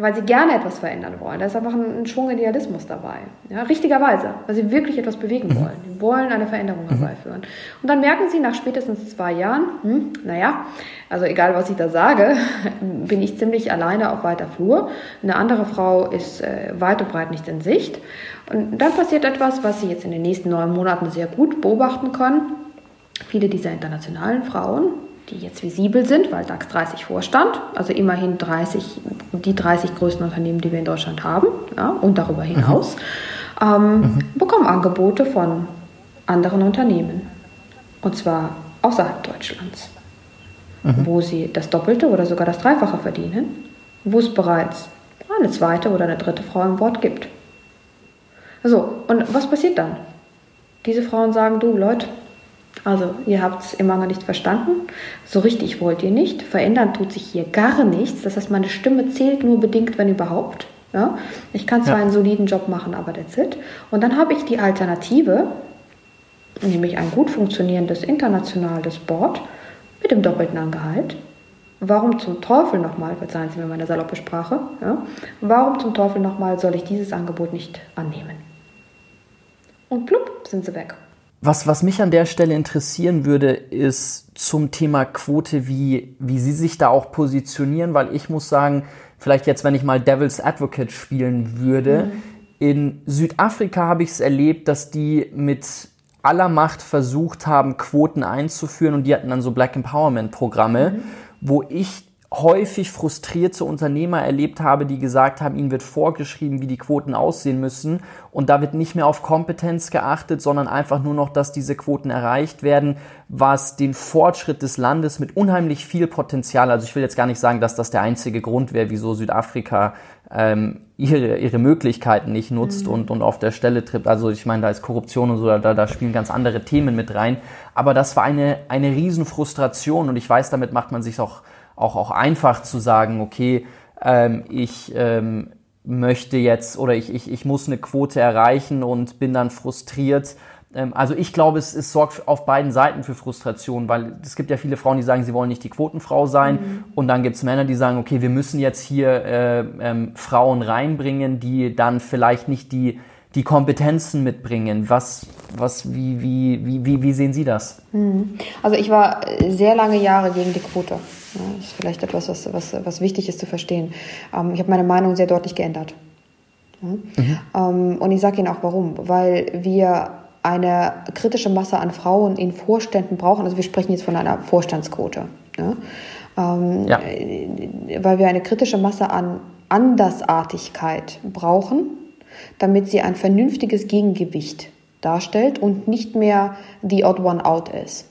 B: weil sie gerne etwas verändern wollen. Da ist einfach ein, ein Schwung Idealismus dabei. Ja, richtigerweise, weil sie wirklich etwas bewegen mhm. wollen. Sie wollen eine Veränderung mhm. herbeiführen. Und dann merken sie nach spätestens zwei Jahren, hm, naja, also egal was ich da sage, bin ich ziemlich alleine auf weiter Flur. Eine andere Frau ist äh, weit und breit nicht in Sicht. Und dann passiert etwas, was sie jetzt in den nächsten neun Monaten sehr gut beobachten können. Viele dieser internationalen Frauen, die jetzt visibel sind, weil DAX 30 vorstand, also immerhin 30, die 30 größten Unternehmen, die wir in Deutschland haben ja, und darüber hinaus, mhm. Ähm, mhm. bekommen Angebote von anderen Unternehmen. Und zwar außerhalb Deutschlands, mhm. wo sie das Doppelte oder sogar das Dreifache verdienen, wo es bereits eine zweite oder eine dritte Frau im Board gibt. So, und was passiert dann? Diese Frauen sagen, du Leute, also ihr habt es immer noch nicht verstanden. So richtig wollt ihr nicht. Verändern tut sich hier gar nichts. Das heißt, meine Stimme zählt nur bedingt, wenn überhaupt. Ja? Ich kann zwar ja. einen soliden Job machen, aber that's it. Und dann habe ich die Alternative, nämlich ein gut funktionierendes internationales Board mit dem doppelten Angehalt. Warum zum Teufel nochmal, verzeihen Sie mir meine saloppe Sprache, ja? warum zum Teufel nochmal soll ich dieses Angebot nicht annehmen? Und plupp sind sie weg.
A: Was, was mich an der Stelle interessieren würde, ist zum Thema Quote, wie, wie Sie sich da auch positionieren, weil ich muss sagen, vielleicht jetzt, wenn ich mal Devil's Advocate spielen würde, mhm. in Südafrika habe ich es erlebt, dass die mit aller Macht versucht haben, Quoten einzuführen und die hatten dann so Black Empowerment Programme, mhm. wo ich häufig frustrierte Unternehmer erlebt habe, die gesagt haben, ihnen wird vorgeschrieben, wie die Quoten aussehen müssen und da wird nicht mehr auf Kompetenz geachtet, sondern einfach nur noch, dass diese Quoten erreicht werden, was den Fortschritt des Landes mit unheimlich viel Potenzial, also ich will jetzt gar nicht sagen, dass das der einzige Grund wäre, wieso Südafrika ähm, ihre, ihre Möglichkeiten nicht nutzt mhm. und, und auf der Stelle tritt. Also ich meine, da ist Korruption und so, da, da spielen ganz andere Themen mit rein. Aber das war eine, eine Riesenfrustration und ich weiß, damit macht man sich auch auch, auch einfach zu sagen, okay, ähm, ich ähm, möchte jetzt oder ich, ich, ich muss eine Quote erreichen und bin dann frustriert. Ähm, also ich glaube, es, es sorgt auf beiden Seiten für Frustration, weil es gibt ja viele Frauen, die sagen, sie wollen nicht die Quotenfrau sein. Mhm. Und dann gibt es Männer, die sagen, okay, wir müssen jetzt hier äh, ähm, Frauen reinbringen, die dann vielleicht nicht die die Kompetenzen mitbringen. Was, was, wie, wie, wie, wie, sehen Sie das?
B: Mhm. Also ich war sehr lange Jahre gegen die Quote. Das ist vielleicht etwas, was, was, was wichtig ist zu verstehen. Ähm, ich habe meine Meinung sehr deutlich geändert. Mhm. Ähm, und ich sage Ihnen auch warum. Weil wir eine kritische Masse an Frauen in Vorständen brauchen. Also wir sprechen jetzt von einer Vorstandsquote. Ähm, ja. Weil wir eine kritische Masse an Andersartigkeit brauchen, damit sie ein vernünftiges Gegengewicht darstellt und nicht mehr the odd one out ist.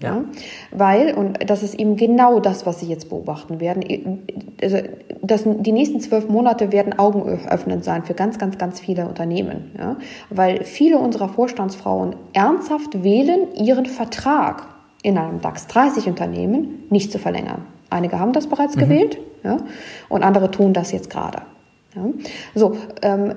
B: Ja. ja. Weil, und das ist eben genau das, was Sie jetzt beobachten werden, also das, die nächsten zwölf Monate werden augenöffnend sein für ganz, ganz, ganz viele Unternehmen. Ja. Weil viele unserer Vorstandsfrauen ernsthaft wählen, ihren Vertrag in einem DAX 30 Unternehmen nicht zu verlängern. Einige haben das bereits mhm. gewählt ja, und andere tun das jetzt gerade. Ja. So, ähm,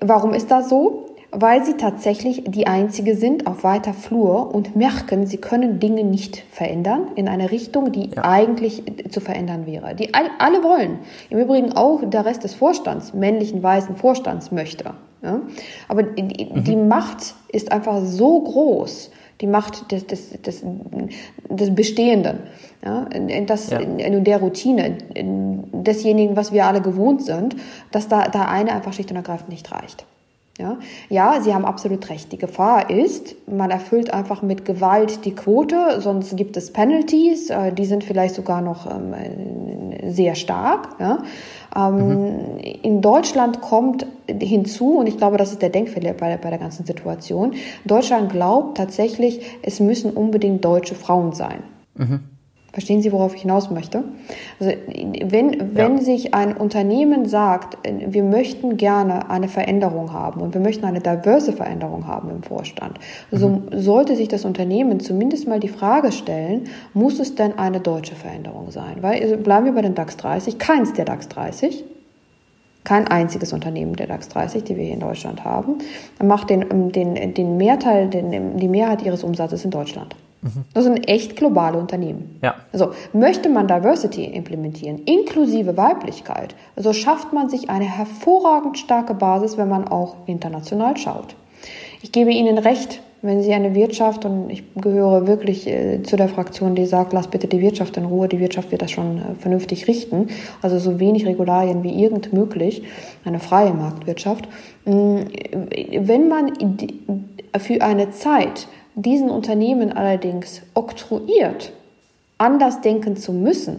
B: warum ist das so? weil sie tatsächlich die Einzige sind auf weiter Flur und merken, sie können Dinge nicht verändern in eine Richtung, die ja. eigentlich zu verändern wäre. Die alle wollen. Im Übrigen auch der Rest des Vorstands, männlichen weißen Vorstands möchte. Ja? Aber die, mhm. die Macht ist einfach so groß, die Macht des, des, des, des Bestehenden, ja, das, ja. in, in, der Routine, in desjenigen, was wir alle gewohnt sind, dass da, da eine einfach schlicht und ergreifend nicht reicht. Ja, ja, Sie haben absolut recht. Die Gefahr ist, man erfüllt einfach mit Gewalt die Quote, sonst gibt es Penalties, äh, die sind vielleicht sogar noch ähm, sehr stark. Ja. Ähm, mhm. In Deutschland kommt hinzu, und ich glaube, das ist der Denkfehler bei, bei der ganzen Situation, Deutschland glaubt tatsächlich, es müssen unbedingt deutsche Frauen sein. Mhm. Verstehen Sie, worauf ich hinaus möchte? Also wenn, wenn ja. sich ein Unternehmen sagt, wir möchten gerne eine Veränderung haben und wir möchten eine diverse Veränderung haben im Vorstand, so mhm. sollte sich das Unternehmen zumindest mal die Frage stellen, muss es denn eine deutsche Veränderung sein? Weil also bleiben wir bei den DAX 30, keins der DAX 30, kein einziges Unternehmen der DAX 30, die wir hier in Deutschland haben, macht den, den, den Mehrteil, den, die Mehrheit ihres Umsatzes in Deutschland. Das sind echt globale Unternehmen. Ja. Also möchte man Diversity implementieren, inklusive Weiblichkeit, so schafft man sich eine hervorragend starke Basis, wenn man auch international schaut. Ich gebe Ihnen recht, wenn Sie eine Wirtschaft, und ich gehöre wirklich äh, zu der Fraktion, die sagt, lass bitte die Wirtschaft in Ruhe, die Wirtschaft wird das schon äh, vernünftig richten, also so wenig Regularien wie irgend möglich, eine freie Marktwirtschaft. Mm, wenn man für eine Zeit diesen Unternehmen allerdings oktroyiert, anders denken zu müssen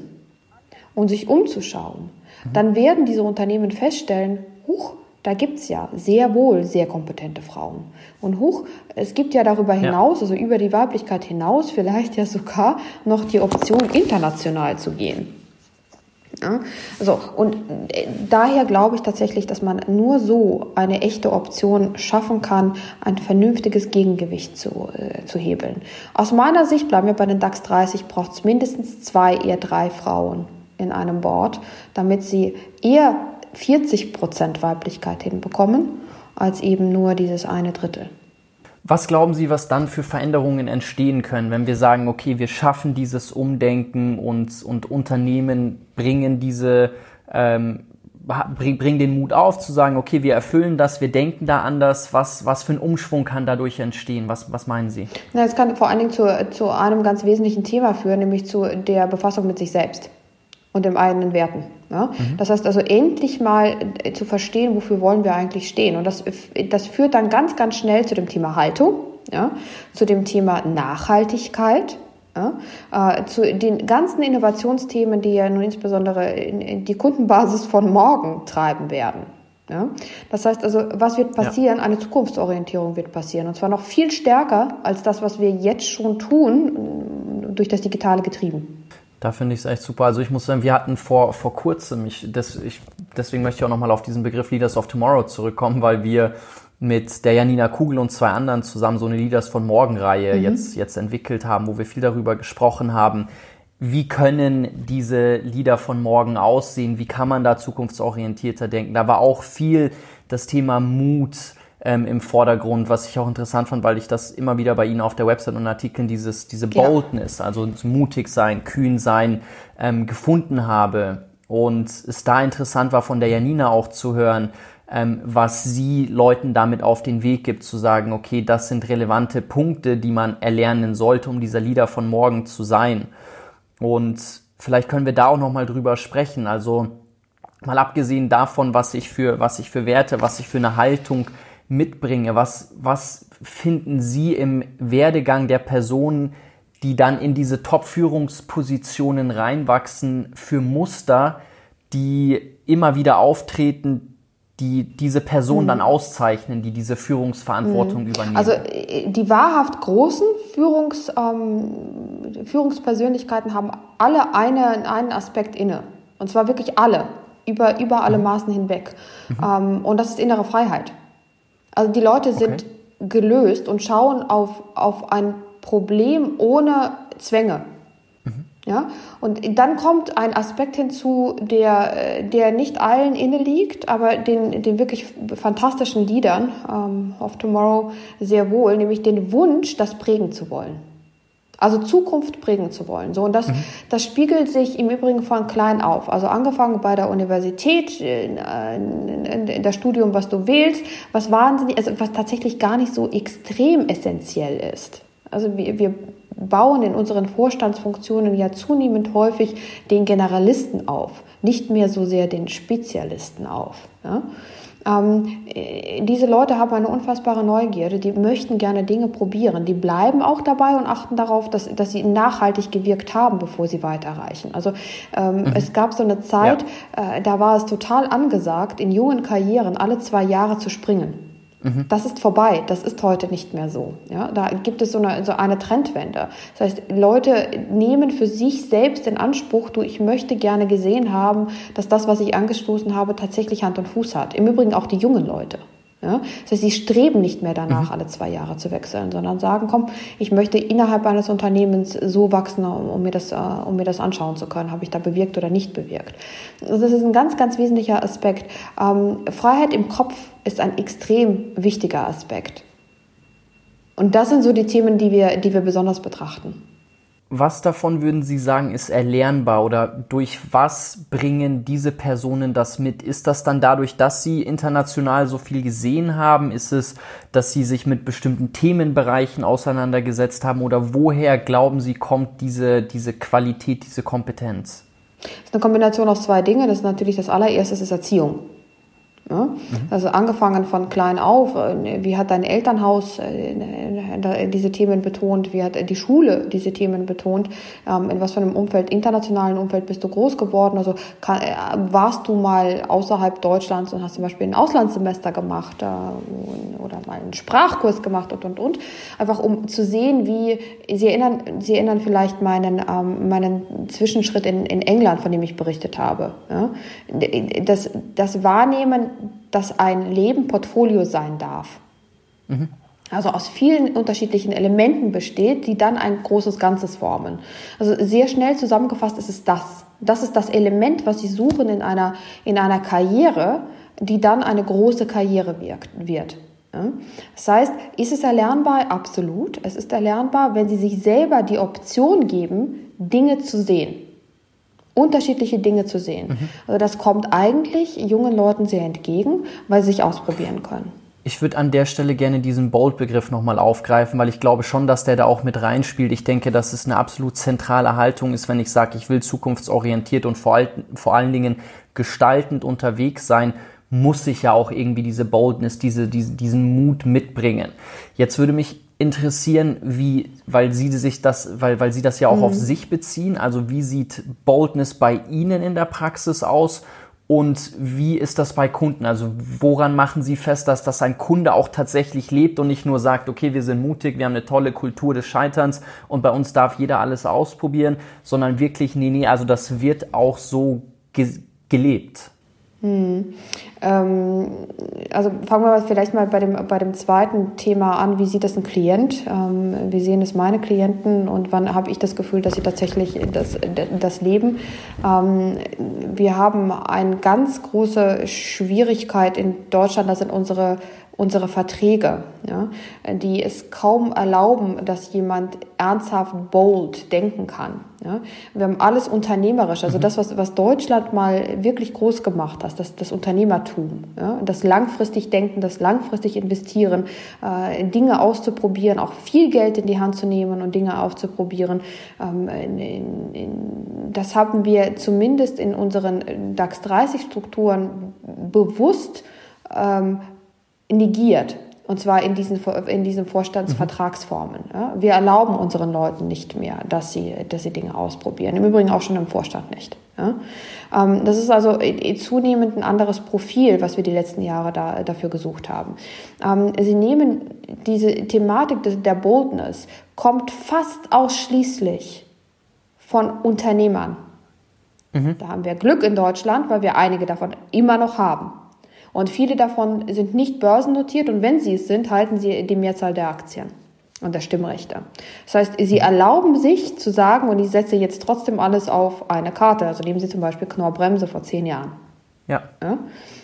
B: und sich umzuschauen, mhm. dann werden diese Unternehmen feststellen, huch, da gibt es ja sehr wohl sehr kompetente Frauen. Und huch, es gibt ja darüber hinaus, ja. also über die Weiblichkeit hinaus, vielleicht ja sogar noch die Option, international zu gehen. Ja, so, und äh, daher glaube ich tatsächlich, dass man nur so eine echte Option schaffen kann, ein vernünftiges Gegengewicht zu, äh, zu hebeln. Aus meiner Sicht, bleiben wir bei den DAX 30, braucht es mindestens zwei, eher drei Frauen in einem Board, damit sie eher 40 Prozent Weiblichkeit hinbekommen, als eben nur dieses eine Drittel.
A: Was glauben Sie, was dann für Veränderungen entstehen können, wenn wir sagen, okay, wir schaffen dieses Umdenken und, und Unternehmen bringen diese, ähm, bringen den Mut auf, zu sagen, okay, wir erfüllen das, wir denken da anders. Was, was für ein Umschwung kann dadurch entstehen? Was, was meinen Sie?
B: Es kann vor allen Dingen zu, zu einem ganz wesentlichen Thema führen, nämlich zu der Befassung mit sich selbst und dem eigenen Werten. Ja? Mhm. Das heißt also endlich mal äh, zu verstehen, wofür wollen wir eigentlich stehen. Und das, das führt dann ganz, ganz schnell zu dem Thema Haltung, ja? zu dem Thema Nachhaltigkeit, ja, äh, zu den ganzen Innovationsthemen, die ja nun insbesondere in, in die Kundenbasis von morgen treiben werden. Ja? Das heißt also, was wird passieren? Ja. Eine Zukunftsorientierung wird passieren. Und zwar noch viel stärker als das, was wir jetzt schon tun, durch das Digitale getrieben.
A: Da finde ich es echt super. Also ich muss sagen, wir hatten vor, vor kurzem, ich, das, ich, deswegen möchte ich auch nochmal auf diesen Begriff Leaders of Tomorrow zurückkommen, weil wir mit der Janina Kugel und zwei anderen zusammen so eine Leaders von Morgen Reihe mhm. jetzt, jetzt entwickelt haben, wo wir viel darüber gesprochen haben. Wie können diese Lieder von morgen aussehen? Wie kann man da zukunftsorientierter denken? Da war auch viel das Thema Mut, ähm, im Vordergrund, was ich auch interessant fand, weil ich das immer wieder bei Ihnen auf der Website und Artikeln dieses, diese Boldness, ja. also mutig sein, kühn sein, ähm, gefunden habe. Und es da interessant war, von der Janina auch zu hören, ähm, was sie Leuten damit auf den Weg gibt, zu sagen, okay, das sind relevante Punkte, die man erlernen sollte, um dieser Leader von morgen zu sein. Und vielleicht können wir da auch nochmal drüber sprechen. Also mal abgesehen davon, was ich für, was ich für Werte, was ich für eine Haltung mitbringe? Was, was finden Sie im Werdegang der Personen, die dann in diese Top-Führungspositionen reinwachsen, für Muster, die immer wieder auftreten, die diese Person mhm. dann auszeichnen, die diese Führungsverantwortung mhm. übernehmen?
B: Also äh, die wahrhaft großen Führungs, ähm, Führungspersönlichkeiten haben alle eine, einen Aspekt inne. Und zwar wirklich alle, über, über alle mhm. Maßen hinweg. Mhm. Ähm, und das ist innere Freiheit. Also die Leute sind okay. gelöst und schauen auf, auf ein Problem ohne Zwänge. Mhm. Ja? Und dann kommt ein Aspekt hinzu, der, der nicht allen inne liegt, aber den, den wirklich fantastischen Liedern ähm, of Tomorrow sehr wohl, nämlich den Wunsch, das prägen zu wollen. Also Zukunft prägen zu wollen. So, und das, mhm. das spiegelt sich im Übrigen von klein auf. Also angefangen bei der Universität, in, in, in der Studium, was du wählst, was wahnsinnig, also was tatsächlich gar nicht so extrem essentiell ist. Also wir, wir bauen in unseren Vorstandsfunktionen ja zunehmend häufig den Generalisten auf, nicht mehr so sehr den Spezialisten auf. Ja? Ähm, äh, diese Leute haben eine unfassbare Neugierde, die möchten gerne Dinge probieren, die bleiben auch dabei und achten darauf, dass, dass sie nachhaltig gewirkt haben, bevor sie weiterreichen. Also ähm, mhm. es gab so eine Zeit, ja. äh, da war es total angesagt, in jungen Karrieren alle zwei Jahre zu springen. Das ist vorbei. Das ist heute nicht mehr so. Ja, da gibt es so eine, so eine Trendwende. Das heißt, Leute nehmen für sich selbst in Anspruch, du, ich möchte gerne gesehen haben, dass das, was ich angestoßen habe, tatsächlich Hand und Fuß hat. Im Übrigen auch die jungen Leute. Ja? Das heißt, sie streben nicht mehr danach, mhm. alle zwei Jahre zu wechseln, sondern sagen, komm, ich möchte innerhalb eines Unternehmens so wachsen, um mir das, äh, um mir das anschauen zu können, habe ich da bewirkt oder nicht bewirkt. Also das ist ein ganz, ganz wesentlicher Aspekt. Ähm, Freiheit im Kopf ist ein extrem wichtiger Aspekt. Und das sind so die Themen, die wir, die wir besonders betrachten.
A: Was davon würden Sie sagen, ist erlernbar oder durch was bringen diese Personen das mit? Ist das dann dadurch, dass sie international so viel gesehen haben? Ist es, dass sie sich mit bestimmten Themenbereichen auseinandergesetzt haben? Oder woher glauben Sie, kommt diese, diese Qualität, diese Kompetenz?
B: Das ist eine Kombination aus zwei Dingen. Das ist natürlich das allererste, das ist Erziehung. Mhm. Also angefangen von klein auf, äh, wie hat dein Elternhaus äh, diese Themen betont, wie hat die Schule diese Themen betont, ähm, in was für einem Umfeld, internationalen Umfeld bist du groß geworden, also äh, warst du mal außerhalb Deutschlands und hast zum Beispiel ein Auslandssemester gemacht oder mal einen Sprachkurs gemacht und und und, einfach um zu sehen, wie, sie erinnern, sie erinnern vielleicht meinen, ähm, meinen Zwischenschritt in, in England, von dem ich berichtet habe. Ja? Das, das Wahrnehmen dass ein Leben Portfolio sein darf. Mhm. Also aus vielen unterschiedlichen Elementen besteht, die dann ein großes Ganzes formen. Also sehr schnell zusammengefasst ist es das. Das ist das Element, was Sie suchen in einer, in einer Karriere, die dann eine große Karriere wirkt, wird. Das heißt, ist es erlernbar? Absolut. Es ist erlernbar, wenn Sie sich selber die Option geben, Dinge zu sehen unterschiedliche Dinge zu sehen. Mhm. Also das kommt eigentlich jungen Leuten sehr entgegen, weil sie sich ausprobieren können.
A: Ich würde an der Stelle gerne diesen Bold-Begriff nochmal aufgreifen, weil ich glaube schon, dass der da auch mit reinspielt. Ich denke, dass es eine absolut zentrale Haltung ist, wenn ich sage, ich will zukunftsorientiert und vor, all, vor allen Dingen gestaltend unterwegs sein, muss ich ja auch irgendwie diese Boldness, diese, diese, diesen Mut mitbringen. Jetzt würde mich interessieren, wie, weil Sie sich das, weil, weil Sie das ja auch mhm. auf sich beziehen. Also wie sieht Boldness bei Ihnen in der Praxis aus? Und wie ist das bei Kunden? Also woran machen Sie fest, dass das ein Kunde auch tatsächlich lebt und nicht nur sagt, okay, wir sind mutig, wir haben eine tolle Kultur des Scheiterns und bei uns darf jeder alles ausprobieren, sondern wirklich, nee, nee, also das wird auch so ge gelebt.
B: Hm. Ähm, also fangen wir vielleicht mal bei dem, bei dem zweiten Thema an. Wie sieht das ein Klient? Ähm, wie sehen es meine Klienten und wann habe ich das Gefühl, dass sie tatsächlich das, das leben? Ähm, wir haben eine ganz große Schwierigkeit in Deutschland, das sind unsere unsere Verträge, ja, die es kaum erlauben, dass jemand ernsthaft bold denken kann. Ja. Wir haben alles unternehmerisch, also mhm. das, was, was Deutschland mal wirklich groß gemacht hat, das, das Unternehmertum, ja, das langfristig Denken, das langfristig Investieren, äh, Dinge auszuprobieren, auch viel Geld in die Hand zu nehmen und Dinge auszuprobieren. Ähm, in, in, in, das haben wir zumindest in unseren DAX 30 Strukturen bewusst ähm, negiert. Und zwar in diesen, in diesen Vorstandsvertragsformen. Ja. Wir erlauben unseren Leuten nicht mehr, dass sie, dass sie Dinge ausprobieren. Im Übrigen auch schon im Vorstand nicht. Ähm, das ist also zunehmend ein anderes Profil, was wir die letzten Jahre da, dafür gesucht haben. Ähm, sie nehmen diese Thematik der Boldness, kommt fast ausschließlich von Unternehmern. Mhm. Da haben wir Glück in Deutschland, weil wir einige davon immer noch haben. Und viele davon sind nicht börsennotiert und wenn sie es sind, halten sie die Mehrzahl der Aktien und der Stimmrechte. Das heißt, sie erlauben sich zu sagen, und ich setze jetzt trotzdem alles auf eine Karte. Also nehmen Sie zum Beispiel Knorr Bremse vor zehn Jahren. Ja. ja?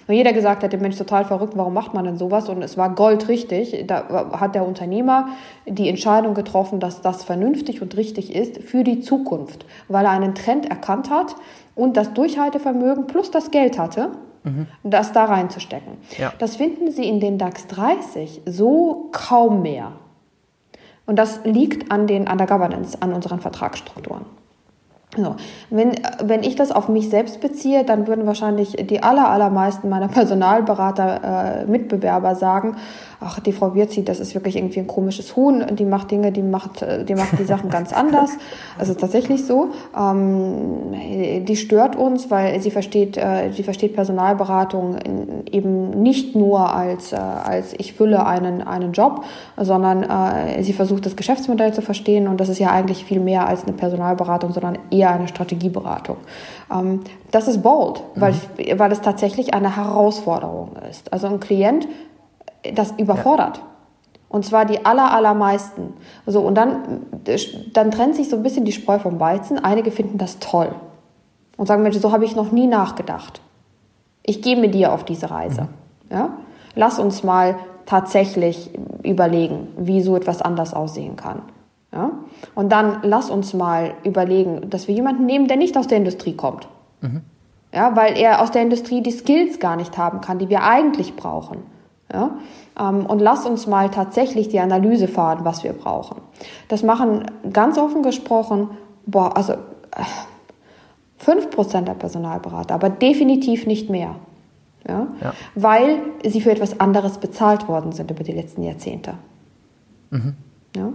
B: Und jeder gesagt hätte, Mensch, total verrückt, warum macht man denn sowas? Und es war goldrichtig. Da hat der Unternehmer die Entscheidung getroffen, dass das vernünftig und richtig ist für die Zukunft, weil er einen Trend erkannt hat und das Durchhaltevermögen plus das Geld hatte mhm. das da reinzustecken. Ja. Das finden Sie in den DAX 30 so kaum mehr. Und das liegt an, den, an der Governance, an unseren Vertragsstrukturen. So, wenn, wenn ich das auf mich selbst beziehe, dann würden wahrscheinlich die aller, allermeisten meiner Personalberater, äh, Mitbewerber sagen, ach, die Frau Wirzi, das ist wirklich irgendwie ein komisches Huhn, die macht Dinge, die macht, die macht die Sachen ganz anders. Also tatsächlich so. Ähm, die stört uns, weil sie versteht, äh, sie versteht Personalberatung eben nicht nur als, äh, als ich fülle einen, einen Job, sondern äh, sie versucht das Geschäftsmodell zu verstehen und das ist ja eigentlich viel mehr als eine Personalberatung, sondern eher eine Strategieberatung. Ähm, das ist bold, weil, mhm. weil es tatsächlich eine Herausforderung ist. Also ein Klient das überfordert. Ja. Und zwar die aller, allermeisten. So, und dann, dann trennt sich so ein bisschen die Spreu vom Weizen. Einige finden das toll und sagen, Mensch, so habe ich noch nie nachgedacht. Ich gehe mit dir auf diese Reise. Mhm. Ja? Lass uns mal tatsächlich überlegen, wie so etwas anders aussehen kann. Ja? Und dann lass uns mal überlegen, dass wir jemanden nehmen, der nicht aus der Industrie kommt. Mhm. Ja, weil er aus der Industrie die Skills gar nicht haben kann, die wir eigentlich brauchen. Ja? Ähm, und lass uns mal tatsächlich die Analyse fahren, was wir brauchen. Das machen ganz offen gesprochen, boah, also 5% der Personalberater, aber definitiv nicht mehr. Ja? ja? Weil sie für etwas anderes bezahlt worden sind über die letzten Jahrzehnte. Mhm. Ja?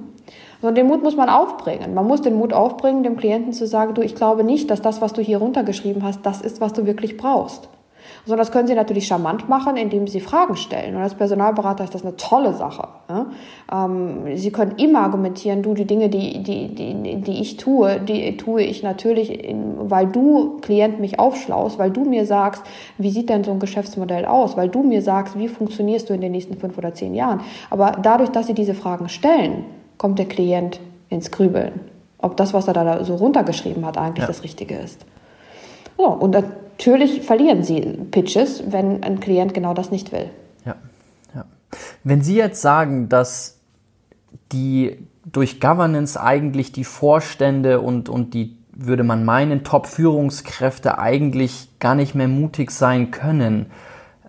B: So, den Mut muss man aufbringen. Man muss den Mut aufbringen, dem Klienten zu sagen, du, ich glaube nicht, dass das, was du hier runtergeschrieben hast, das ist, was du wirklich brauchst. Sondern das können Sie natürlich charmant machen, indem Sie Fragen stellen. Und als Personalberater ist das eine tolle Sache. Ähm, Sie können immer argumentieren, du, die Dinge, die, die, die, die ich tue, die tue ich natürlich, weil du, Klient, mich aufschlaust, weil du mir sagst, wie sieht denn so ein Geschäftsmodell aus, weil du mir sagst, wie funktionierst du in den nächsten fünf oder zehn Jahren. Aber dadurch, dass Sie diese Fragen stellen, kommt der Klient ins Grübeln. Ob das, was er da so runtergeschrieben hat, eigentlich ja. das Richtige ist. So, und natürlich verlieren Sie Pitches, wenn ein Klient genau das nicht will.
A: Ja, ja. Wenn Sie jetzt sagen, dass die durch Governance eigentlich die Vorstände und, und die, würde man meinen, Top-Führungskräfte eigentlich gar nicht mehr mutig sein können,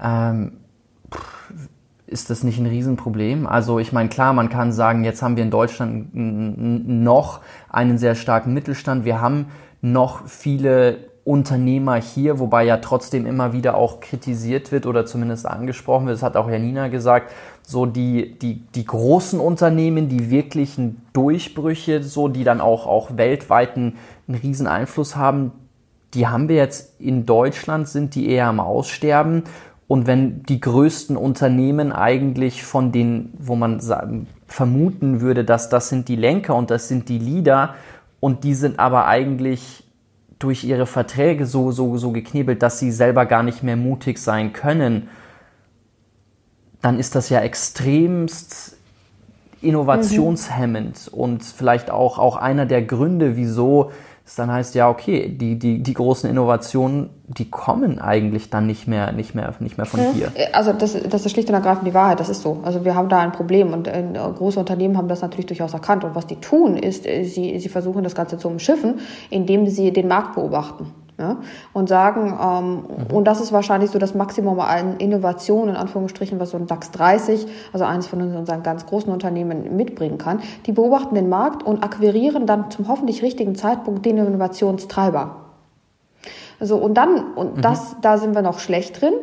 A: ähm, ist das nicht ein Riesenproblem? Also ich meine, klar, man kann sagen, jetzt haben wir in Deutschland noch einen sehr starken Mittelstand. Wir haben noch viele Unternehmer hier, wobei ja trotzdem immer wieder auch kritisiert wird oder zumindest angesprochen wird, das hat auch Janina gesagt, so die, die, die großen Unternehmen, die wirklichen Durchbrüche, so die dann auch, auch weltweit einen, einen riesen Einfluss haben, die haben wir jetzt in Deutschland, sind die eher am Aussterben. Und wenn die größten Unternehmen eigentlich von den, wo man sagen, vermuten würde, dass das sind die Lenker und das sind die Leader und die sind aber eigentlich durch ihre Verträge so, so, so geknebelt, dass sie selber gar nicht mehr mutig sein können, dann ist das ja extremst innovationshemmend mhm. und vielleicht auch, auch einer der Gründe, wieso es dann heißt, ja, okay, die, die, die großen Innovationen, die kommen eigentlich dann nicht mehr, nicht mehr, nicht mehr von hier.
B: Also das, das ist schlicht und ergreifend die Wahrheit, das ist so. Also wir haben da ein Problem und äh, große Unternehmen haben das natürlich durchaus erkannt. Und was die tun, ist, äh, sie, sie versuchen das Ganze zu umschiffen, indem sie den Markt beobachten ja, und sagen, ähm, mhm. und das ist wahrscheinlich so das Maximum an Innovation, in Anführungsstrichen, was so ein DAX 30, also eines von unseren ganz großen Unternehmen mitbringen kann. Die beobachten den Markt und akquirieren dann zum hoffentlich richtigen Zeitpunkt den Innovationstreiber. So, und dann, und mhm. das, da sind wir noch schlecht drin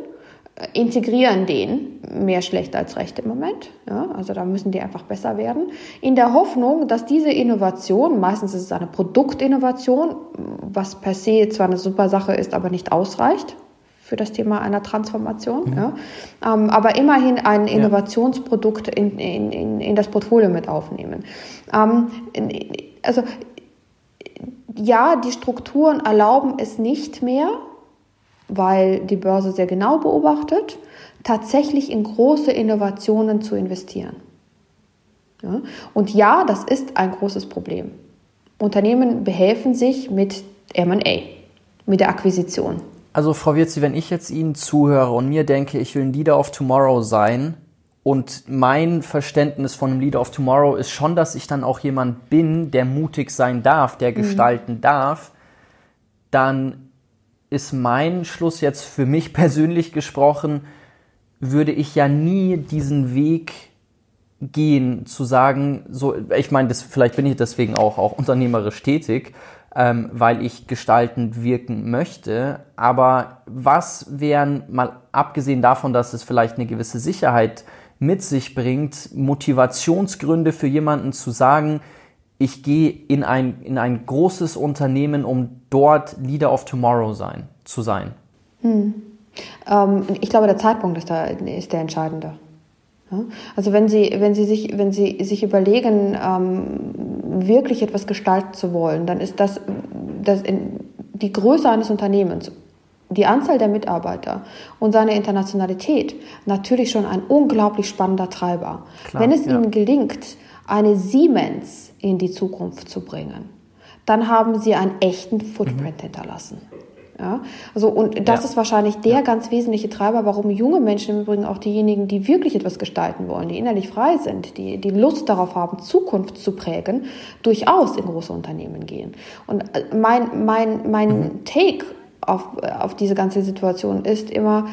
B: integrieren den mehr schlecht als recht im Moment. Ja, also da müssen die einfach besser werden. In der Hoffnung, dass diese Innovation, meistens ist es eine Produktinnovation, was per se zwar eine super Sache ist, aber nicht ausreicht für das Thema einer Transformation, mhm. ja, ähm, aber immerhin ein Innovationsprodukt in, in, in, in das Portfolio mit aufnehmen. Ähm, also ja, die Strukturen erlauben es nicht mehr, weil die Börse sehr genau beobachtet, tatsächlich in große Innovationen zu investieren. Ja? Und ja, das ist ein großes Problem. Unternehmen behelfen sich mit MA, mit der Akquisition.
A: Also Frau Wirzi, wenn ich jetzt Ihnen zuhöre und mir denke, ich will ein Leader of Tomorrow sein und mein Verständnis von einem Leader of Tomorrow ist schon, dass ich dann auch jemand bin, der mutig sein darf, der mhm. gestalten mhm. darf, dann ist mein Schluss jetzt für mich persönlich gesprochen, würde ich ja nie diesen Weg gehen, zu sagen, so, ich meine, das, vielleicht bin ich deswegen auch, auch unternehmerisch tätig, ähm, weil ich gestaltend wirken möchte. Aber was wären, mal abgesehen davon, dass es vielleicht eine gewisse Sicherheit mit sich bringt, Motivationsgründe für jemanden zu sagen, ich gehe in ein, in ein großes Unternehmen, um dort Leader of Tomorrow sein, zu sein?
B: Hm. Ähm, ich glaube, der Zeitpunkt ist, da, ist der entscheidende. Also wenn Sie, wenn Sie sich, wenn Sie sich überlegen, ähm, wirklich etwas gestalten zu wollen, dann ist das, das in, die Größe eines Unternehmens, die Anzahl der Mitarbeiter und seine Internationalität natürlich schon ein unglaublich spannender Treiber. Klar, wenn es ja. Ihnen gelingt, eine Siemens in die Zukunft zu bringen, dann haben Sie einen echten Footprint mhm. hinterlassen. Ja, also und das ja. ist wahrscheinlich der ja. ganz wesentliche Treiber, warum junge Menschen im Übrigen auch diejenigen, die wirklich etwas gestalten wollen, die innerlich frei sind, die die Lust darauf haben, Zukunft zu prägen, durchaus in große Unternehmen gehen. Und äh, mein mein mein mhm. Take auf, auf diese ganze Situation ist immer,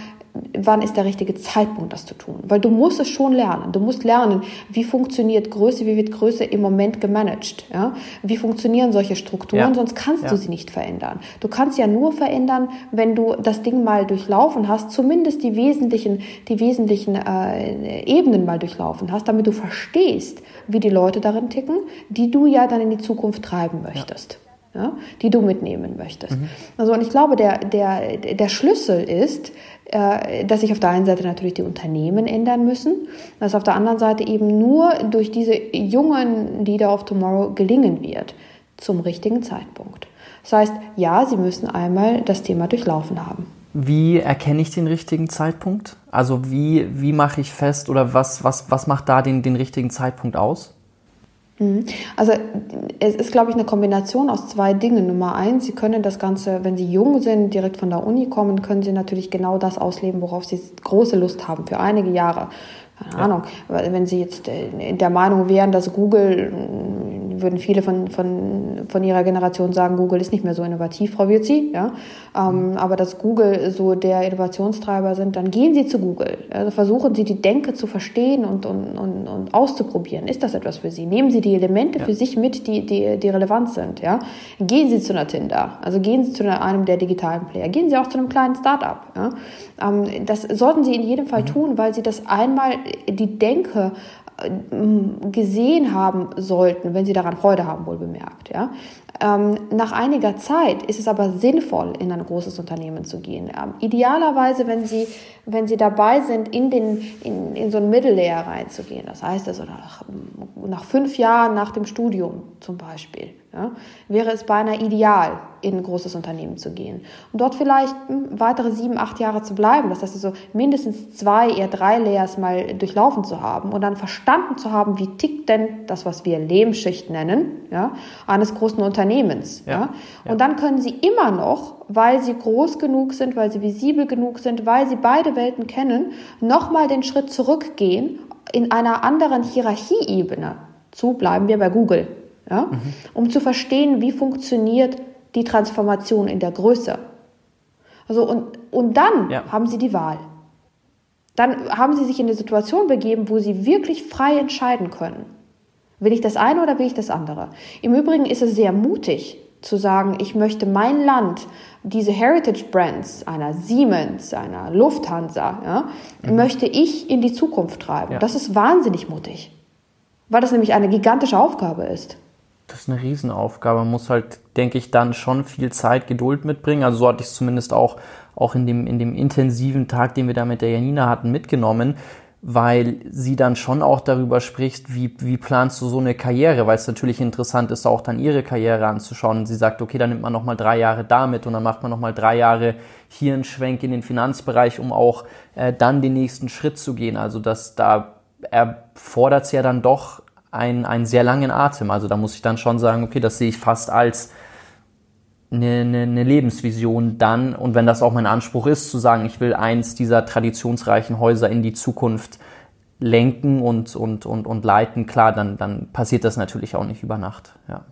B: wann ist der richtige Zeitpunkt, das zu tun? Weil du musst es schon lernen. Du musst lernen, wie funktioniert Größe, wie wird Größe im Moment gemanagt? Ja? Wie funktionieren solche Strukturen? Ja. Sonst kannst ja. du sie nicht verändern. Du kannst ja nur verändern, wenn du das Ding mal durchlaufen hast, zumindest die wesentlichen, die wesentlichen äh, Ebenen mal durchlaufen hast, damit du verstehst, wie die Leute darin ticken, die du ja dann in die Zukunft treiben möchtest ja, die du mitnehmen möchtest. Mhm. Also und ich glaube, der, der, der Schlüssel ist, dass sich auf der einen Seite natürlich die Unternehmen ändern müssen, dass auf der anderen Seite eben nur durch diese jungen Leader of Tomorrow gelingen wird zum richtigen Zeitpunkt. Das heißt, ja, sie müssen einmal das Thema durchlaufen haben.
A: Wie erkenne ich den richtigen Zeitpunkt? Also wie, wie mache ich fest oder was, was, was macht da den, den richtigen Zeitpunkt aus?
B: Mhm. Also es ist, glaube ich, eine Kombination aus zwei Dingen. Nummer eins, Sie können das Ganze, wenn Sie jung sind, direkt von der Uni kommen, können Sie natürlich genau das ausleben, worauf Sie große Lust haben, für einige Jahre. Keine ja. Ahnung, wenn Sie jetzt äh, der Meinung wären, dass Google würden viele von, von, von ihrer Generation sagen, Google ist nicht mehr so innovativ, Frau Wirzi, ja. Ähm, mhm. aber dass Google so der Innovationstreiber sind, dann gehen Sie zu Google. Also versuchen Sie die Denke zu verstehen und, und, und, und auszuprobieren. Ist das etwas für Sie? Nehmen Sie die Elemente ja. für sich mit, die, die, die relevant sind, ja. Gehen Sie zu einer Tinder, also gehen Sie zu einem der digitalen Player, gehen Sie auch zu einem kleinen Startup, ja. Ähm, das sollten Sie in jedem Fall mhm. tun, weil Sie das einmal die Denke gesehen haben sollten, wenn sie daran Freude haben, wohl bemerkt. Ja? Ähm, nach einiger Zeit ist es aber sinnvoll, in ein großes Unternehmen zu gehen. Ähm, idealerweise, wenn Sie, wenn Sie dabei sind, in, den, in, in so ein Mittellayer reinzugehen. Das heißt also nach, nach fünf Jahren nach dem Studium zum Beispiel ja, wäre es beinahe ideal, in ein großes Unternehmen zu gehen. Und dort vielleicht hm, weitere sieben, acht Jahre zu bleiben. Das heißt also mindestens zwei, eher drei Layers mal durchlaufen zu haben und dann verstanden zu haben, wie tickt denn das, was wir Lehmschicht nennen, ja, eines großen Unternehmens. Ja, ja. Und dann können sie immer noch, weil sie groß genug sind, weil sie visibel genug sind, weil sie beide Welten kennen, nochmal den Schritt zurückgehen in einer anderen Hierarchieebene. Zu bleiben wir bei Google ja? Mhm. um zu verstehen, wie funktioniert die Transformation in der Größe. Also und, und dann ja. haben sie die Wahl. Dann haben sie sich in eine Situation begeben, wo sie wirklich frei entscheiden können. Will ich das eine oder will ich das andere? Im Übrigen ist es sehr mutig zu sagen, ich möchte mein Land, diese Heritage Brands einer Siemens, einer Lufthansa, ja, mhm. möchte ich in die Zukunft treiben. Ja. Das ist wahnsinnig mutig, weil das nämlich eine gigantische Aufgabe ist.
A: Das ist eine Riesenaufgabe. Man muss halt, denke ich, dann schon viel Zeit, Geduld mitbringen. Also so hatte ich es zumindest auch, auch in, dem, in dem intensiven Tag, den wir da mit der Janina hatten, mitgenommen, weil sie dann schon auch darüber spricht, wie, wie planst du so eine Karriere, weil es natürlich interessant ist, auch dann ihre Karriere anzuschauen. Sie sagt, okay, dann nimmt man nochmal drei Jahre damit und dann macht man nochmal drei Jahre hier einen Schwenk in den Finanzbereich, um auch äh, dann den nächsten Schritt zu gehen. Also dass da erfordert es ja dann doch einen, einen sehr langen Atem. Also da muss ich dann schon sagen, okay, das sehe ich fast als eine, eine, eine Lebensvision dann. Und wenn das auch mein Anspruch ist, zu sagen, ich will eins dieser traditionsreichen Häuser in die Zukunft lenken und, und, und, und leiten, klar, dann, dann passiert das natürlich auch nicht über Nacht. Ja.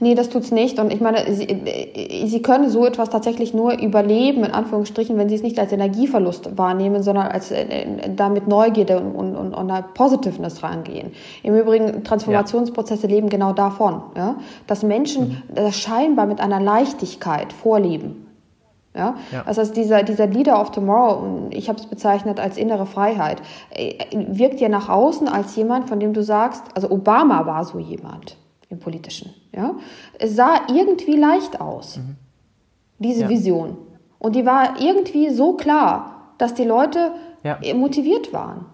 B: Nee, das tut's nicht. Und ich meine, sie, äh, sie können so etwas tatsächlich nur überleben, in Anführungsstrichen, wenn sie es nicht als Energieverlust wahrnehmen, sondern als äh, äh damit Neugierde und, und, und, und Positiveness rangehen. Im Übrigen, Transformationsprozesse ja. leben genau davon, ja? dass Menschen mhm. das scheinbar mit einer Leichtigkeit vorleben. Ja? ja? Also dieser, dieser Leader of Tomorrow, ich habe es bezeichnet als innere Freiheit, äh, wirkt ja nach außen als jemand, von dem du sagst, also Obama war so jemand im Politischen. Ja? Es sah irgendwie leicht aus, mhm. diese ja. Vision. Und die war irgendwie so klar, dass die Leute ja. motiviert waren.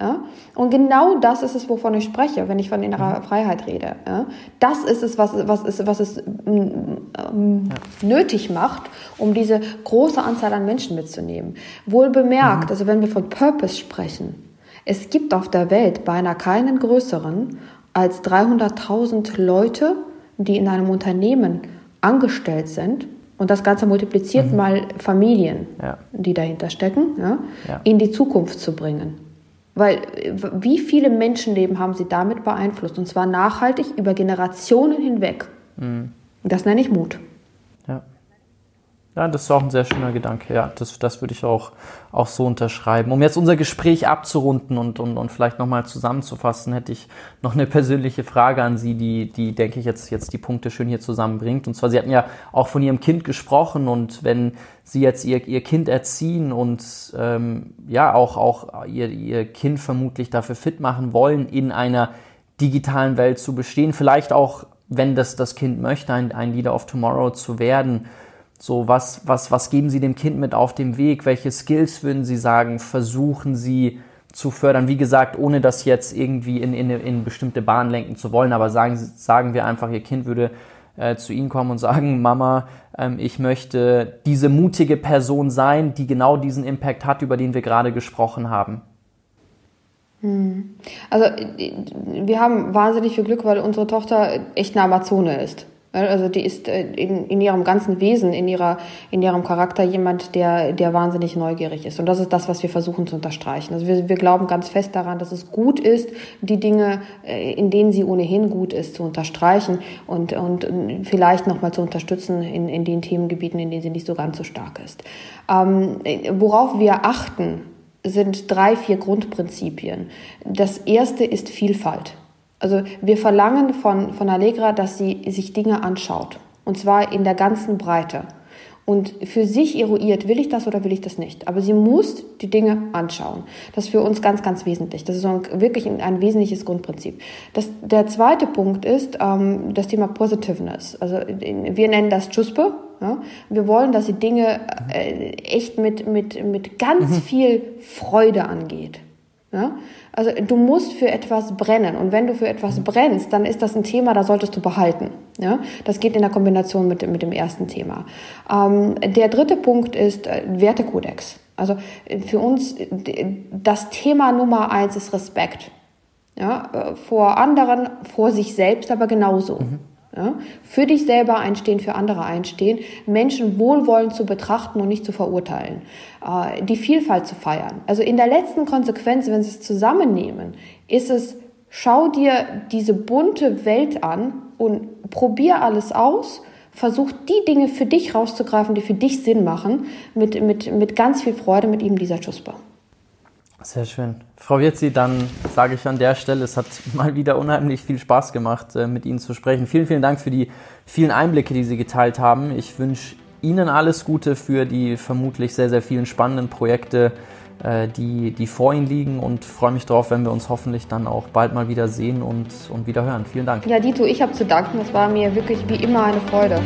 B: Ja? Und genau das ist es, wovon ich spreche, wenn ich von innerer mhm. Freiheit rede. Ja? Das ist es, was, was, ist, was es ähm, ja. nötig macht, um diese große Anzahl an Menschen mitzunehmen. Wohl bemerkt, mhm. also wenn wir von Purpose sprechen, es gibt auf der Welt beinahe keinen größeren als 300.000 Leute, die in einem Unternehmen angestellt sind und das Ganze multipliziert mhm. mal Familien, ja. die dahinter stecken, ja, ja. in die Zukunft zu bringen. Weil wie viele Menschenleben haben sie damit beeinflusst? Und zwar nachhaltig über Generationen hinweg. Mhm. Das nenne ich Mut.
A: Ja, das ist auch ein sehr schöner Gedanke. Ja, das, das würde ich auch, auch so unterschreiben. Um jetzt unser Gespräch abzurunden und, und, und vielleicht nochmal zusammenzufassen, hätte ich noch eine persönliche Frage an Sie, die, die denke ich, jetzt, jetzt die Punkte schön hier zusammenbringt. Und zwar, Sie hatten ja auch von Ihrem Kind gesprochen und wenn Sie jetzt Ihr, Ihr Kind erziehen und ähm, ja, auch, auch ihr, ihr Kind vermutlich dafür fit machen wollen, in einer digitalen Welt zu bestehen, vielleicht auch, wenn das das Kind möchte, ein, ein Leader of Tomorrow zu werden, so, was, was, was geben Sie dem Kind mit auf dem Weg? Welche Skills würden Sie sagen, versuchen Sie zu fördern? Wie gesagt, ohne das jetzt irgendwie in, in, in bestimmte Bahnen lenken zu wollen, aber sagen, sagen wir einfach, Ihr Kind würde äh, zu Ihnen kommen und sagen, Mama, ähm, ich möchte diese mutige Person sein, die genau diesen Impact hat, über den wir gerade gesprochen haben.
B: Hm. Also wir haben wahnsinnig viel Glück, weil unsere Tochter echt eine Amazone ist. Also die ist äh, in, in ihrem ganzen Wesen, in, ihrer, in ihrem Charakter jemand, der, der wahnsinnig neugierig ist. Und das ist das, was wir versuchen zu unterstreichen. Also wir, wir glauben ganz fest daran, dass es gut ist, die Dinge, äh, in denen sie ohnehin gut ist, zu unterstreichen und, und vielleicht nochmal zu unterstützen in, in den Themengebieten, in denen sie nicht so ganz so stark ist. Ähm, worauf wir achten, sind drei, vier Grundprinzipien. Das erste ist Vielfalt. Also wir verlangen von, von Allegra, dass sie sich Dinge anschaut. Und zwar in der ganzen Breite. Und für sich eruiert, will ich das oder will ich das nicht. Aber sie muss die Dinge anschauen. Das ist für uns ganz, ganz wesentlich. Das ist wirklich ein, ein, wesentliches Grundprinzip. Das, der zweite Punkt ist ähm, das Thema Positiveness. Also wir nennen das Chuspe. Ja? Wir wollen, dass sie Dinge äh, echt mit, mit, mit ganz mhm. viel Freude angeht. Ja? Also du musst für etwas brennen und wenn du für etwas brennst, dann ist das ein Thema, da solltest du behalten. Ja? Das geht in der Kombination mit, mit dem ersten Thema. Ähm, der dritte Punkt ist äh, Wertekodex. Also für uns das Thema Nummer eins ist Respekt. Ja? Äh, vor anderen, vor sich selbst aber genauso. Mhm. Ja? Für dich selber einstehen, für andere einstehen, Menschen wohlwollend zu betrachten und nicht zu verurteilen, äh, die Vielfalt zu feiern. Also in der letzten Konsequenz, wenn sie es zusammennehmen, ist es, schau dir diese bunte Welt an und probier alles aus, versuch die Dinge für dich rauszugreifen, die für dich Sinn machen, mit, mit, mit ganz viel Freude mit ihm dieser Chuspa.
A: Sehr schön. Frau Wirzi, dann sage ich an der Stelle, es hat mal wieder unheimlich viel Spaß gemacht, äh, mit Ihnen zu sprechen. Vielen, vielen Dank für die vielen Einblicke, die Sie geteilt haben. Ich wünsche Ihnen alles Gute für die vermutlich sehr, sehr vielen spannenden Projekte, äh, die, die vor Ihnen liegen und freue mich darauf, wenn wir uns hoffentlich dann auch bald mal wieder sehen und, und wieder hören. Vielen Dank.
B: Ja, Dito, ich habe zu danken. Es war mir wirklich wie immer eine Freude.